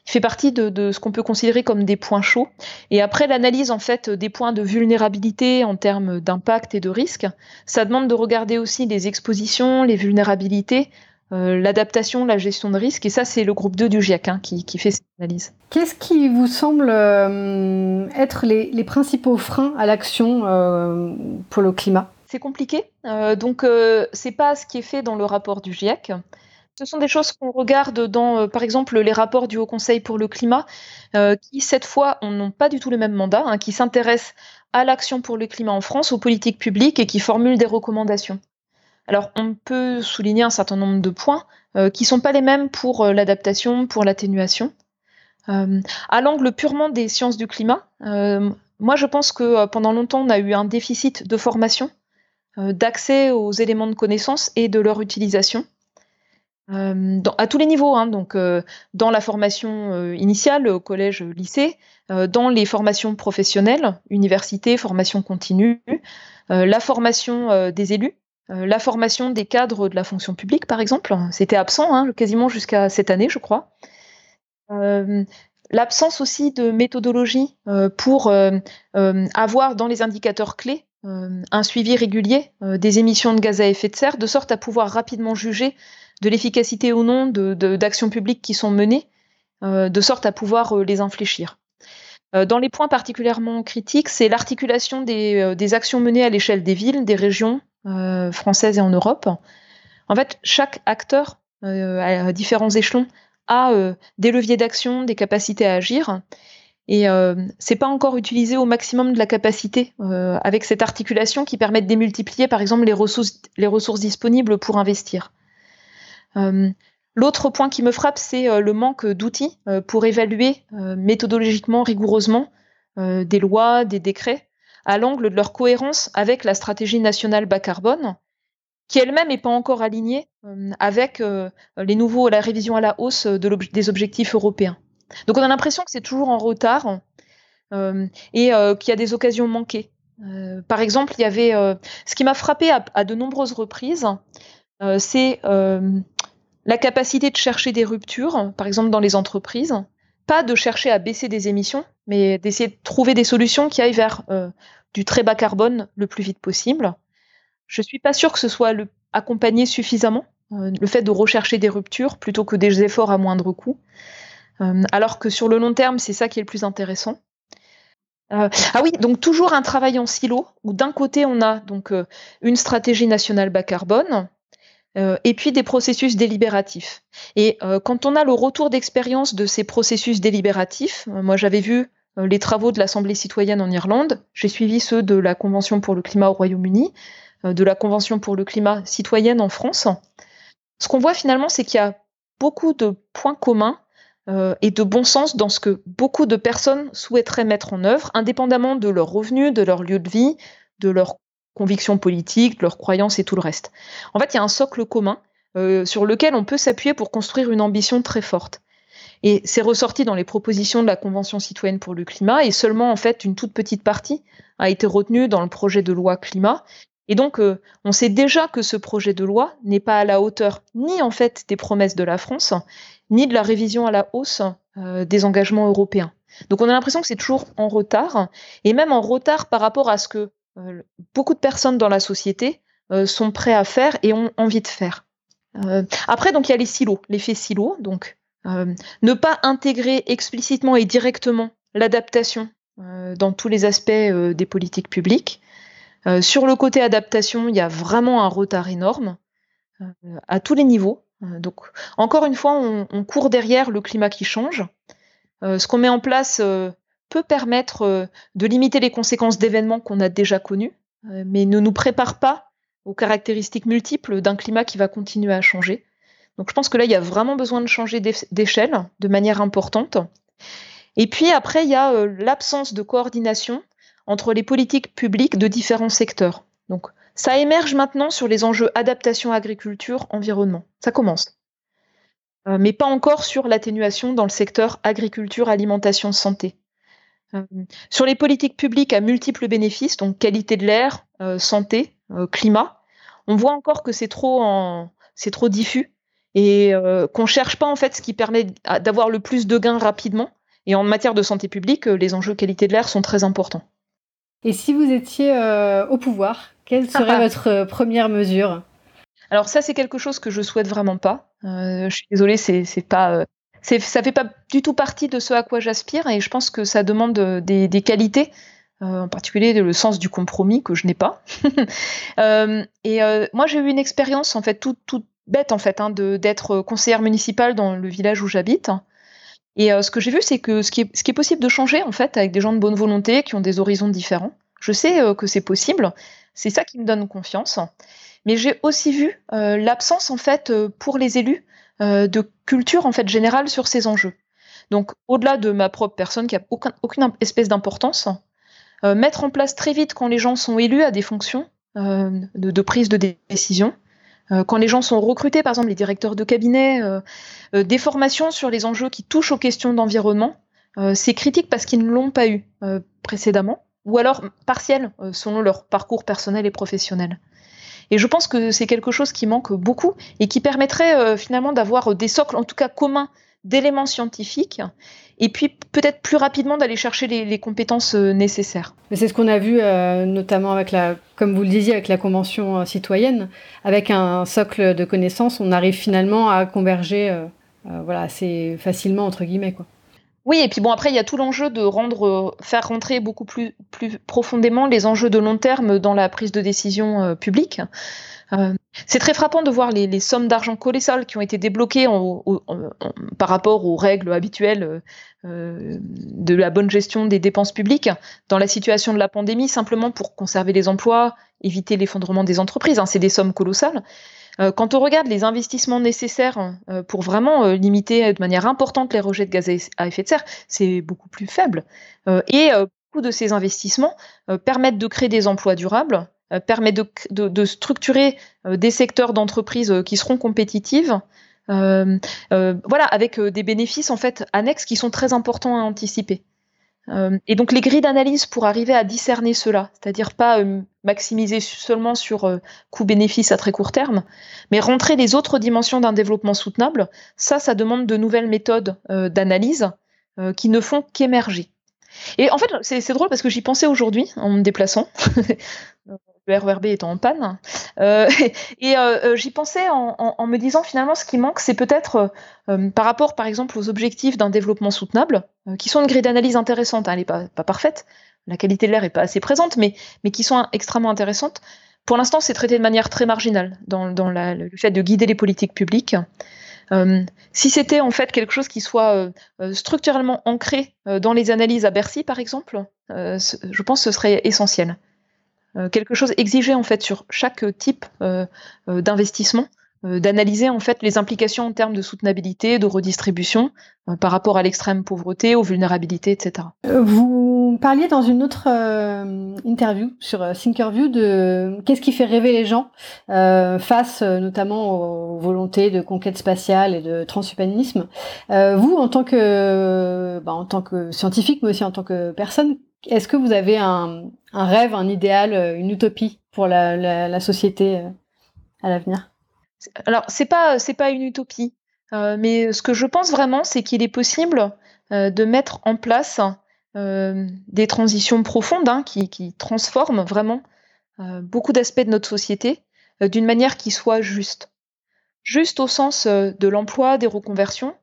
Il fait partie de, ce qu'on peut considérer comme des points chauds. Et après l'analyse en fait des points de vulnérabilité en termes d'impact et de risque, ça demande de regarder aussi les expositions, les vulnérabilités, euh, l'adaptation, la gestion de risque. Et ça, c'est le groupe 2 du GIEC hein, qui, fait cette analyse. Qu'est-ce qui vous semble euh, être les, principaux freins à l'action pour le climat? C'est compliqué. donc, c'est pas ce qui est fait dans le rapport du GIEC. Ce sont des choses qu'on regarde dans, euh, par exemple, les rapports du Haut Conseil pour le climat, euh, qui, cette fois, n'ont pas du tout le même mandat, hein, qui s'intéressent à l'action pour le climat en France, aux politiques publiques et qui formulent des recommandations. Alors, on peut souligner un certain nombre de points euh, qui ne sont pas les mêmes pour l'adaptation, pour l'atténuation. à l'angle purement des sciences du climat, moi, je pense que pendant longtemps, on a eu un déficit de formation, d'accès aux éléments de connaissance et de leur utilisation. Euh, à tous les niveaux, hein, donc euh, dans la formation euh, initiale, au collège, lycée, dans les formations professionnelles, université, formation continue, la formation des élus, la formation des cadres de la fonction publique, par exemple, c'était absent hein, quasiment jusqu'à cette année, je crois. L'absence aussi de méthodologie pour avoir dans les indicateurs clés un suivi régulier des émissions de gaz à effet de serre, de sorte à pouvoir rapidement juger de l'efficacité ou non d'actions publiques qui sont menées, de sorte à pouvoir les infléchir. Dans les points particulièrement critiques, c'est l'articulation des, actions menées à l'échelle des villes, des régions françaises et en Europe. En fait, chaque acteur à différents échelons a des leviers d'action, des capacités à agir. Et euh, c'est pas encore utilisé au maximum de la capacité euh, avec cette articulation qui permet de démultiplier, par exemple, les ressources disponibles pour investir. Euh, L'autre point qui me frappe, c'est euh, le manque d'outils euh, pour évaluer méthodologiquement, rigoureusement, des lois, des décrets, à l'angle de leur cohérence avec la stratégie nationale bas carbone, qui elle-même n'est pas encore alignée avec les nouveaux, la révision à la hausse de des objectifs européens. Donc on a l'impression que c'est toujours en retard et qu'il y a des occasions manquées. Par exemple, il y avait ce qui m'a frappé à, de nombreuses reprises, c'est la capacité de chercher des ruptures, par exemple dans les entreprises, pas de chercher à baisser des émissions, mais d'essayer de trouver des solutions qui aillent vers du très bas carbone le plus vite possible. Je suis pas sûre que ce soit accompagné suffisamment, le fait de rechercher des ruptures plutôt que des efforts à moindre coût. Euh, alors que sur le long terme, c'est ça qui est le plus intéressant. Euh, ah oui, donc toujours un travail en silo, où d'un côté on a donc euh, une stratégie nationale bas carbone, et puis des processus délibératifs. Et quand on a le retour d'expérience de ces processus délibératifs, moi j'avais vu les travaux de l'Assemblée citoyenne en Irlande, j'ai suivi ceux de la Convention pour le climat au Royaume-Uni, de la Convention pour le climat citoyenne en France. Ce qu'on voit finalement, c'est qu'il y a beaucoup de points communs euh, et de bon sens dans ce que beaucoup de personnes souhaiteraient mettre en œuvre, indépendamment de leurs revenus, de leur lieu de vie, de leurs convictions politiques, de leurs croyances et tout le reste. En fait, il y a un socle commun euh, sur lequel on peut s'appuyer pour construire une ambition très forte. Et c'est ressorti dans les propositions de la Convention citoyenne pour le climat, et seulement en fait une toute petite partie a été retenue dans le projet de loi climat. Et donc, euh, on sait déjà que ce projet de loi n'est pas à la hauteur ni en fait des promesses de la France, ni de la révision à la hausse euh, des engagements européens. Donc on a l'impression que c'est toujours en retard, et même en retard par rapport à ce que beaucoup de personnes dans la société euh, sont prêts à faire et ont envie de faire. après, donc il y a les silos, l'effet silo, donc ne pas intégrer explicitement et directement l'adaptation dans tous les aspects des politiques publiques. sur le côté adaptation, il y a vraiment un retard énorme à tous les niveaux. Euh, donc, encore une fois, on, court derrière le climat qui change. Euh, ce qu'on met en place euh, peut permettre de limiter les conséquences d'événements qu'on a déjà connus, mais ne nous prépare pas aux caractéristiques multiples d'un climat qui va continuer à changer. Donc je pense que là, il y a vraiment besoin de changer d'échelle de manière importante. Et puis après, il y a l'absence de coordination entre les politiques publiques de différents secteurs. Donc ça émerge maintenant sur les enjeux adaptation agriculture, environnement. Ça commence. Euh, mais pas encore sur l'atténuation dans le secteur agriculture, alimentation, santé. Euh, sur les politiques publiques à multiples bénéfices, donc qualité de l'air, euh, santé, climat, on voit encore que c'est trop, en... c'est trop diffus et qu'on ne cherche pas en fait ce qui permet d'avoir le plus de gains rapidement. Et en matière de santé publique, les enjeux qualité de l'air sont très importants. Et si vous étiez au pouvoir, quelle serait votre euh, première mesure? Alors ça, c'est quelque chose que je souhaite vraiment pas. Euh, je suis désolée, c'est pas, euh, ça fait pas du tout partie de ce à quoi j'aspire, et je pense que ça demande des, qualités, en particulier le sens du compromis que je n'ai pas. et moi, j'ai eu une expérience en fait toute, bête en fait, hein, d'être conseillère municipale dans le village où j'habite. Et ce que j'ai vu, c'est que ce qui, est, ce qui est possible de changer en fait avec des gens de bonne volonté qui ont des horizons différents. Je sais que c'est possible, c'est ça qui me donne confiance. Mais j'ai aussi vu euh, l'absence en fait euh, pour les élus euh, de culture en fait générale sur ces enjeux. Donc au-delà de ma propre personne qui a aucune espèce d'importance, mettre en place très vite quand les gens sont élus à des fonctions de, prise de décision, quand les gens sont recrutés, par exemple les directeurs de cabinet, des formations sur les enjeux qui touchent aux questions d'environnement, c'est critique parce qu'ils ne l'ont pas eu précédemment ou alors partiels euh, selon leur parcours personnel et professionnel. Et je pense que c'est quelque chose qui manque beaucoup et qui permettrait euh, finalement d'avoir des socles, en tout cas communs, d'éléments scientifiques et puis peut-être plus rapidement d'aller chercher les, compétences euh, nécessaires. C'est ce qu'on a vu euh, notamment avec la, comme vous le disiez, avec la convention euh, citoyenne, avec un socle de connaissances, on arrive finalement à converger, voilà, assez facilement entre guillemets quoi. Oui, et puis bon, après, il y a tout l'enjeu de rendre, faire rentrer beaucoup plus, profondément les enjeux de long terme dans la prise de décision publique. Euh, c'est très frappant de voir les, sommes d'argent colossales qui ont été débloquées par rapport aux règles habituelles euh, de la bonne gestion des dépenses publiques dans la situation de la pandémie, simplement pour conserver les emplois, éviter l'effondrement des entreprises. Hein, c'est des sommes colossales. Euh, quand on regarde les investissements nécessaires pour vraiment limiter de manière importante les rejets de gaz à effet de serre, c'est beaucoup plus faible. et beaucoup de ces investissements permettent de créer des emplois durables, euh, permet de, structurer euh, des secteurs d'entreprises euh, qui seront compétitives. voilà, avec des bénéfices en fait annexes qui sont très importants à anticiper. et donc les grilles d'analyse pour arriver à discerner cela, c'est-à-dire pas maximiser seulement sur coût-bénéfice à très court terme, mais rentrer les autres dimensions d'un développement soutenable, ça, ça demande de nouvelles méthodes d'analyse qui ne font qu'émerger. Et en fait, c'est drôle parce que j'y pensais aujourd'hui en me déplaçant. le RERB étant en panne. Euh, et euh, euh, j'y pensais en, me disant finalement ce qui manque, c'est peut-être par rapport par exemple aux objectifs d'un développement soutenable, qui sont une grille d'analyse intéressante, hein, elle n'est pas, parfaite, la qualité de l'air n'est pas assez présente, mais, qui sont extrêmement intéressantes. Pour l'instant, c'est traité de manière très marginale dans, le fait de guider les politiques publiques. si c'était en fait quelque chose qui soit structurellement ancré dans les analyses à Bercy, par exemple, je pense que ce serait essentiel. Euh, quelque chose exigé en fait sur chaque type euh, euh, d'investissement d'analyser en fait les implications en termes de soutenabilité, de redistribution par rapport à l'extrême pauvreté, aux vulnérabilités, etc. Vous parliez dans une autre interview sur Thinkerview de qu'est-ce qui fait rêver les gens face notamment aux volontés de conquête spatiale et de transhumanisme. vous, en tant que bah, en tant que scientifique, mais aussi en tant que personne, est-ce que vous avez un, rêve, un idéal, euh, une utopie pour la, société euh, à l'avenir? Alors, c'est pas pas une utopie, euh, mais ce que je pense vraiment, c'est qu'il est possible de mettre en place des transitions profondes hein, qui, qui, transforment vraiment beaucoup d'aspects de notre société d'une manière qui soit juste. Juste au sens de l'emploi, des reconversions,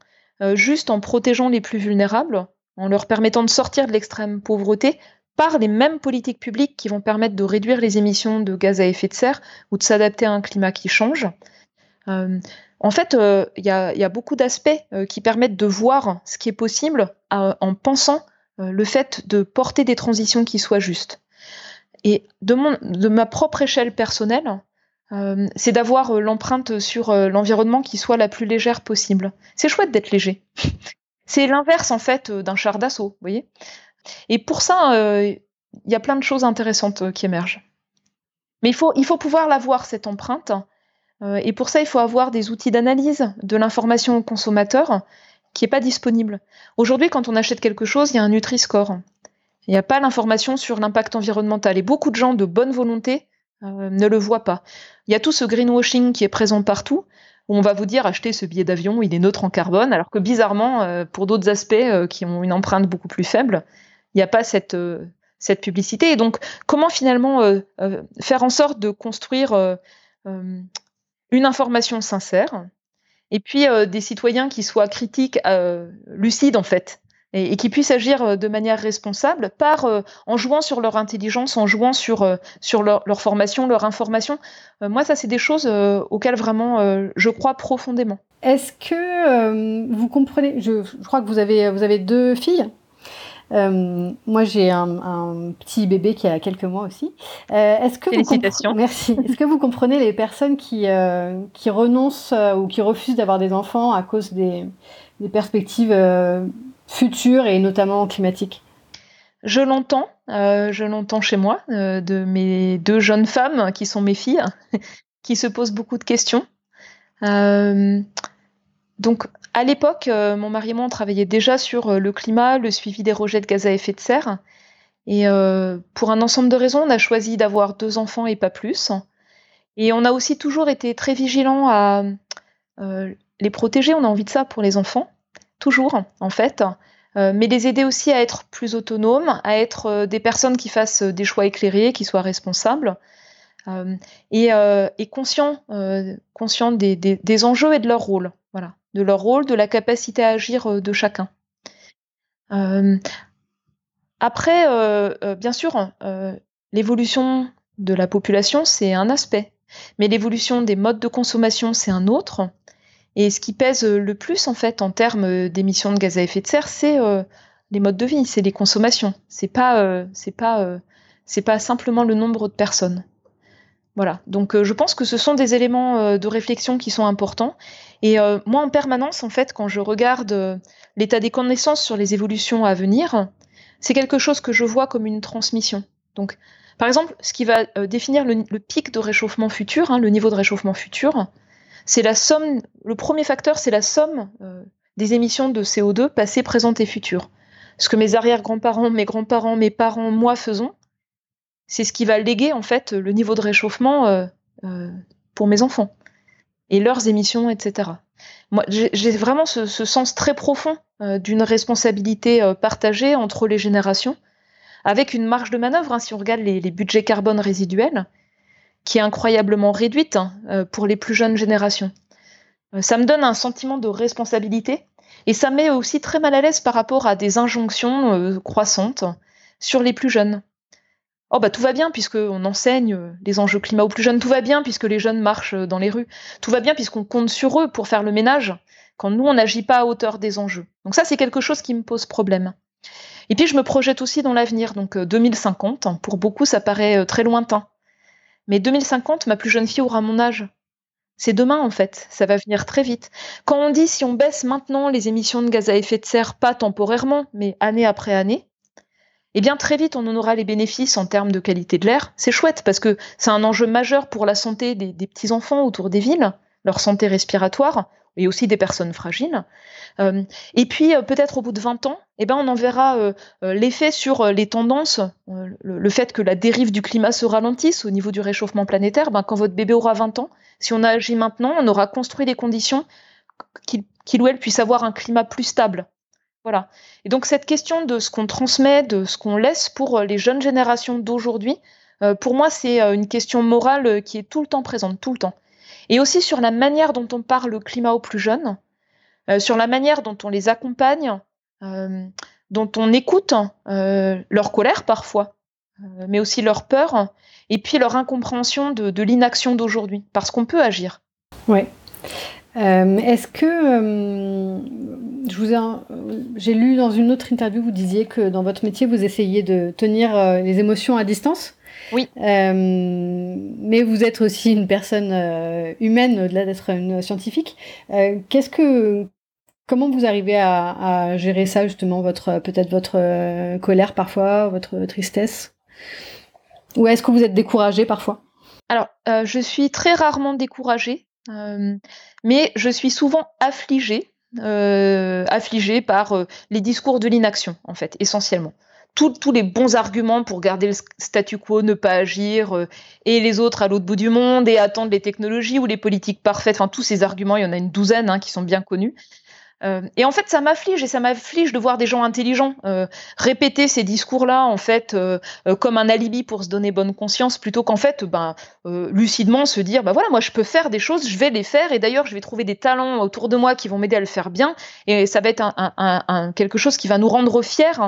juste en protégeant les plus vulnérables, en leur permettant de sortir de l'extrême pauvreté par les mêmes politiques publiques qui vont permettre de réduire les émissions de gaz à effet de serre ou de s'adapter à un climat qui change. Euh, en fait, euh, il y, a beaucoup d'aspects euh, qui permettent de voir ce qui est possible en pensant le fait de porter des transitions qui soient justes. Et de, ma propre échelle personnelle, c'est d'avoir l'empreinte sur l'environnement qui soit la plus légère possible. C'est chouette d'être léger. C'est l'inverse en fait euh, d'un char d'assaut, vous voyez. Et pour ça, euh, il y a plein de choses intéressantes euh, qui émergent. Mais il faut, il faut pouvoir l'avoir, cette empreinte. Et pour ça, il faut avoir des outils d'analyse de l'information au consommateur qui n'est pas disponible. Aujourd'hui, quand on achète quelque chose, il y a un Nutri-Score. Il n'y a pas l'information sur l'impact environnemental. Et beaucoup de gens de bonne volonté ne le voient pas. Il y a tout ce greenwashing qui est présent partout on va vous dire acheter ce billet d'avion, il est neutre en carbone, alors que bizarrement, euh, pour d'autres aspects euh, qui ont une empreinte beaucoup plus faible, il n'y a pas cette, euh, cette publicité. Et donc, comment finalement faire en sorte de construire une information sincère et puis des citoyens qui soient critiques, lucides en fait, et, qui puissent agir euh, de manière responsable par euh, en jouant sur leur intelligence, en jouant sur, euh, sur leur, formation, leur information. moi, ça, c'est des choses auxquelles vraiment je crois profondément. Est-ce que vous comprenez je, crois que vous avez, vous avez deux filles. Moi, j'ai un, petit bébé qui a quelques mois aussi. est-ce que Félicitations. Vous Merci. Est-ce que vous comprenez les personnes qui, qui renoncent ou qui refusent d'avoir des enfants à cause des, des perspectives futur et notamment climatique Je l'entends, euh, je l'entends chez moi, euh, de mes deux jeunes femmes qui sont mes filles, qui se posent beaucoup de questions. Euh, donc, à l'époque, mon mari et moi, on travaillait déjà sur le climat, le suivi des rejets de gaz à effet de serre. Et pour un ensemble de raisons, on a choisi d'avoir deux enfants et pas plus. Et on a aussi toujours été très vigilants à les protéger. On a envie de ça pour les enfants. toujours en fait, mais les aider aussi à être plus autonomes, à être des personnes qui fassent des choix éclairés, qui soient responsables. Et, et, conscients, conscient des, des, des, enjeux et de leur rôle, voilà, de leur rôle, de la capacité à agir de chacun. après, bien sûr, l'évolution de la population, c'est un aspect. Mais l'évolution des modes de consommation, c'est un autre. Et ce qui pèse le plus, en fait, en termes d'émissions de gaz à effet de serre, c'est euh, les modes de vie, c'est les consommations. C'est pas, euh, euh, c'est pas simplement le nombre de personnes. Voilà. Donc, je pense que ce sont des éléments de réflexion qui sont importants. Et moi, en permanence, en fait, quand je regarde l'état des connaissances sur les évolutions à venir, c'est quelque chose que je vois comme une transmission. Donc, par exemple, ce qui va euh, définir le, pic de réchauffement futur, hein, le niveau de réchauffement futur, c'est la somme. Le premier facteur, c'est la somme euh, des émissions de CO2 passées, présentes et futures. Ce que mes arrière-grands-parents, mes grands-parents, mes parents, moi faisons, c'est ce qui va léguer en fait le niveau de réchauffement euh, pour mes enfants et leurs émissions, etc. Moi, j'ai vraiment ce, sens très profond d'une responsabilité partagée entre les générations avec une marge de manœuvre, hein, si on regarde les, budgets carbone résiduels, qui est incroyablement réduite hein, euh, pour les plus jeunes générations. Euh, ça me donne un sentiment de responsabilité et ça met aussi très mal à l'aise par rapport à des injonctions euh, croissantes sur les plus jeunes. Oh bah tout va bien puisqu'on enseigne les enjeux climat aux plus jeunes, tout va bien puisque les jeunes marchent dans les rues, tout va bien puisqu'on compte sur eux pour faire le ménage quand nous on n'agit pas à hauteur des enjeux. Donc ça c'est quelque chose qui me pose problème. Et puis je me projette aussi dans l'avenir, donc 2050. Euh, pour beaucoup, ça paraît euh, très lointain. Mais 2050, ma plus jeune fille aura mon âge. C'est demain en fait, ça va venir très vite. Quand on dit si on baisse maintenant les émissions de gaz à effet de serre, pas temporairement, mais année après année, eh bien très vite on en aura les bénéfices en termes de qualité de l'air. C'est chouette parce que c'est un enjeu majeur pour la santé des, des petits-enfants autour des villes, leur santé respiratoire et aussi des personnes fragiles. Euh, et puis euh, peut-être au bout de 20 ans, eh ben, on en verra euh, l'effet sur les tendances, le, fait que la dérive du climat se ralentisse au niveau du réchauffement planétaire. Ben, quand votre bébé aura 20 ans, si on agit maintenant, on aura construit les conditions qu'il ou elle puisse avoir un climat plus stable. Voilà. Et donc cette question de ce qu'on transmet, de ce qu'on laisse pour les jeunes générations d'aujourd'hui, pour moi c'est une question morale qui est tout le temps présente, tout le temps et aussi sur la manière dont on parle le climat aux plus jeunes, euh, sur la manière dont on les accompagne, euh, dont on écoute euh, leur colère parfois, mais aussi leur peur, et puis leur incompréhension de, l'inaction d'aujourd'hui, parce qu'on peut agir. Oui. Est-ce que je vous j'ai lu dans une autre interview, vous disiez que dans votre métier, vous essayez de tenir les émotions à distance. Oui. Euh, mais vous êtes aussi une personne euh, humaine, au-delà d'être une scientifique. Euh, qu'est-ce que, comment vous arrivez à, gérer ça justement, votre peut-être votre colère parfois, votre tristesse, ou est-ce que vous êtes découragé parfois? Alors, je suis très rarement découragée, mais je suis souvent affligée. affligée par les discours de l'inaction, en fait, essentiellement tous les bons arguments pour garder le statu quo, ne pas agir, et les autres à l'autre bout du monde, et attendre les technologies ou les politiques parfaites, enfin tous ces arguments, il y en a une douzaine hein, qui sont bien connus. Euh, et en fait, ça m'afflige, et ça m'afflige de voir des gens intelligents euh, répéter ces discours-là, en fait, comme un alibi pour se donner bonne conscience, plutôt qu'en fait, ben, lucidement se dire, bah voilà, moi je peux faire des choses, je vais les faire, et d'ailleurs, je vais trouver des talents autour de moi qui vont m'aider à le faire bien, et ça va être quelque chose qui va nous rendre fiers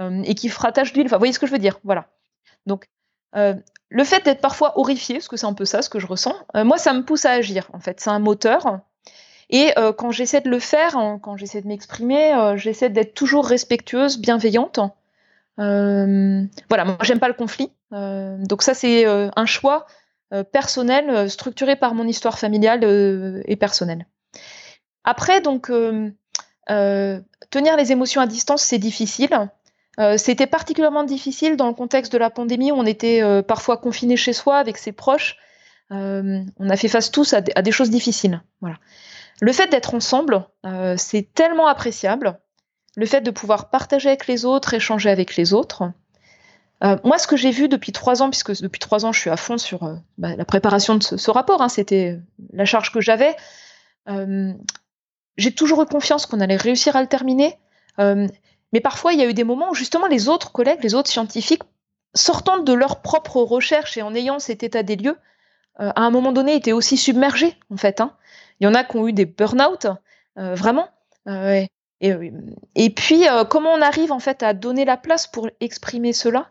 euh, et qui fera tache d'huile. Enfin, vous voyez ce que je veux dire Voilà. Donc, euh, le fait d'être parfois horrifié, parce que c'est un peu ça ce que je ressens, euh, moi, ça me pousse à agir, en fait. C'est un moteur. Et quand j'essaie de le faire, quand j'essaie de m'exprimer, j'essaie d'être toujours respectueuse, bienveillante. voilà, moi, j'aime pas le conflit. donc, ça, c'est un choix personnel, structuré par mon histoire familiale et personnelle. Après, donc, tenir les émotions à distance, c'est difficile. Euh, c'était particulièrement difficile dans le contexte de la pandémie où on était euh, parfois confiné chez soi avec ses proches. Euh, on a fait face tous à, des choses difficiles. Voilà. Le fait d'être ensemble, c'est tellement appréciable. Le fait de pouvoir partager avec les autres, échanger avec les autres. moi, ce que j'ai vu depuis trois ans, puisque depuis trois ans, je suis à fond sur bah, la préparation de ce, rapport, hein, c'était la charge que j'avais j'ai toujours eu confiance qu'on allait réussir à le terminer. mais parfois, il y a eu des moments où justement les autres collègues, les autres scientifiques, sortant de leurs propres recherches et en ayant cet état des lieux, à un moment donné, étaient aussi submergés, en fait. Hein. Il y en a qui ont eu des burn-out, vraiment. Et, et, puis, comment on arrive en fait à donner la place pour exprimer cela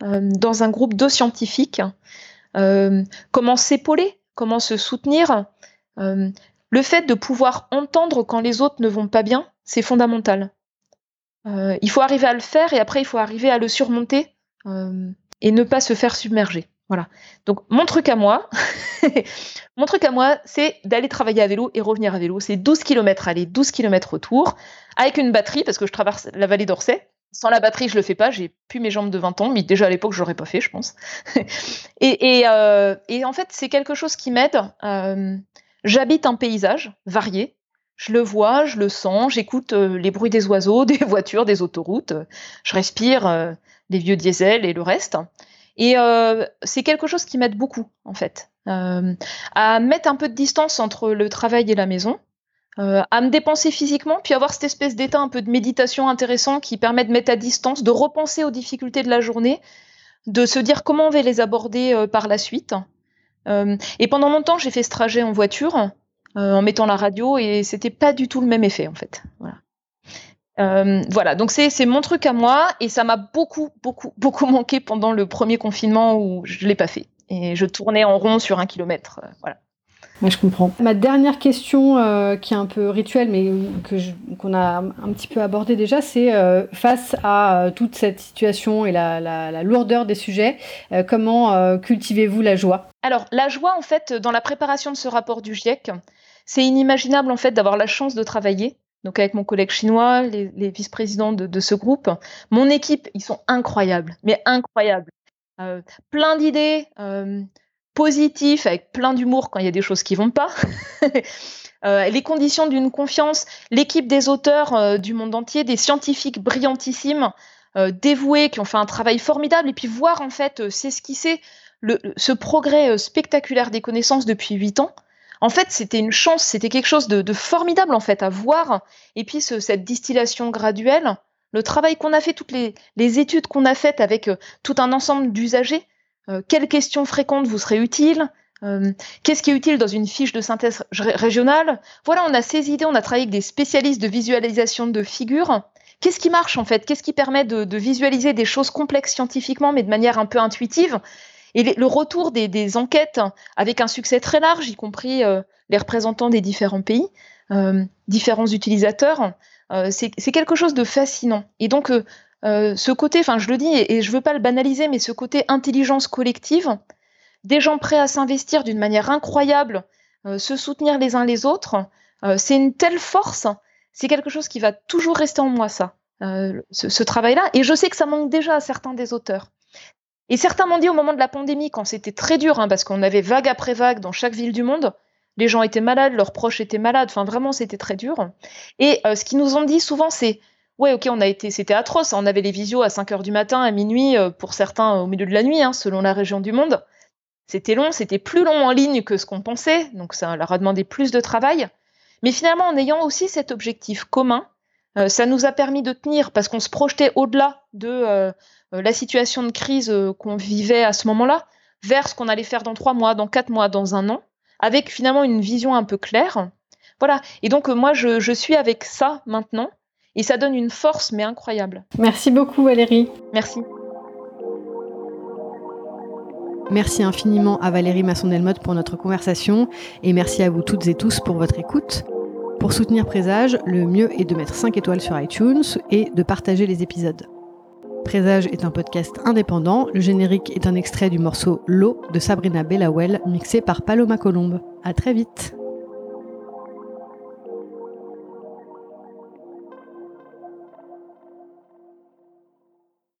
dans un groupe de scientifiques Comment s'épauler Comment se soutenir Le fait de pouvoir entendre quand les autres ne vont pas bien, c'est fondamental. il faut arriver à le faire et après, il faut arriver à le surmonter et ne pas se faire submerger. Voilà. Donc mon truc à moi, mon truc à moi, c'est d'aller travailler à vélo et revenir à vélo. C'est 12 km aller, 12 km retour, avec une batterie, parce que je traverse la vallée d'Orsay. Sans la batterie, je le fais pas. J'ai plus mes jambes de 20 ans, mais déjà à l'époque, je l'aurais pas fait, je pense. Euh, et, en fait, c'est quelque chose qui m'aide. Euh, j'habite un paysage varié. Je le vois, je le sens, j'écoute euh, les bruits des oiseaux, des voitures, des autoroutes. Je respire les vieux diesels et le reste. Et c'est quelque chose qui m'aide beaucoup, en fait, à mettre un peu de distance entre le travail et la maison, à me dépenser physiquement, puis avoir cette espèce d'état un peu de méditation intéressant qui permet de mettre à distance, de repenser aux difficultés de la journée, de se dire comment on va les aborder par la suite. et pendant longtemps, j'ai fait ce trajet en voiture, en mettant la radio, et c'était pas du tout le même effet, en fait. Voilà. Euh, voilà, donc c'est mon truc à moi et ça m'a beaucoup, beaucoup, beaucoup manqué pendant le premier confinement où je ne l'ai pas fait. Et je tournais en rond sur un kilomètre. Euh, voilà. je comprends. Ma dernière question, euh, qui est un peu rituelle, mais qu'on a un petit peu abordé déjà, c'est face à toute cette situation et la, la lourdeur des sujets, comment cultivez-vous la joie? Alors, la joie, en fait, dans la préparation de ce rapport du GIEC, c'est inimaginable, en fait, d'avoir la chance de travailler donc avec mon collègue chinois, les, vice-présidents de, ce groupe. Mon équipe, ils sont incroyables, mais incroyables. Euh, plein d'idées euh, positives, avec plein d'humour quand il y a des choses qui vont pas. Euh, les conditions d'une confiance, l'équipe des auteurs du monde entier, des scientifiques brillantissimes, dévoués, qui ont fait un travail formidable, et puis voir en fait s'esquisser ce progrès spectaculaire des connaissances depuis huit ans. En fait, c'était une chance, c'était quelque chose de, formidable en fait à voir. Et puis cette distillation graduelle, le travail qu'on a fait, toutes les, études qu'on a faites avec euh, tout un ensemble d'usagers. Euh, quelles questions fréquentes vous seraient utiles euh, Qu'est-ce qui est utile dans une fiche de synthèse régionale? Voilà, on a ces idées, on a travaillé avec des spécialistes de visualisation de figures. Qu'est-ce qui marche en fait? Qu'est-ce qui permet de, visualiser des choses complexes scientifiquement, mais de manière un peu intuitive? Et le retour des, enquêtes avec un succès très large, y compris euh, les représentants des différents pays, euh, différents utilisateurs, euh, c'est quelque chose de fascinant. Et donc, ce côté, enfin, je le dis et, je ne veux pas le banaliser, mais ce côté intelligence collective, des gens prêts à s'investir d'une manière incroyable, se soutenir les uns les autres, c'est une telle force, c'est quelque chose qui va toujours rester en moi, ça, ce travail-là. Et je sais que ça manque déjà à certains des auteurs. Et certains m'ont dit au moment de la pandémie, quand c'était très dur, hein, parce qu'on avait vague après vague dans chaque ville du monde, les gens étaient malades, leurs proches étaient malades, enfin vraiment c'était très dur. Et euh, ce qu'ils nous ont dit souvent, c'est ouais, ok, on a été, c'était atroce, hein, on avait les visios à 5 heures du matin, à minuit, euh, pour certains au milieu de la nuit, hein, selon la région du monde. C'était long, c'était plus long en ligne que ce qu'on pensait, donc ça leur a demandé plus de travail. Mais finalement, en ayant aussi cet objectif commun, euh, ça nous a permis de tenir parce qu'on se projetait au-delà de euh, la situation de crise euh, qu'on vivait à ce moment-là vers ce qu'on allait faire dans trois mois, dans quatre mois, dans un an, avec finalement une vision un peu claire. Voilà. Et donc, euh, moi, je, suis avec ça maintenant. Et ça donne une force, mais incroyable. Merci beaucoup, Valérie. Merci. Merci infiniment à Valérie Masson-Delmotte pour notre conversation et merci à vous toutes et tous pour votre écoute. Pour soutenir Présage, le mieux est de mettre 5 étoiles sur iTunes et de partager les épisodes. Présage est un podcast indépendant. Le générique est un extrait du morceau L'eau de Sabrina Bellawell, mixé par Paloma Colombe. À très vite!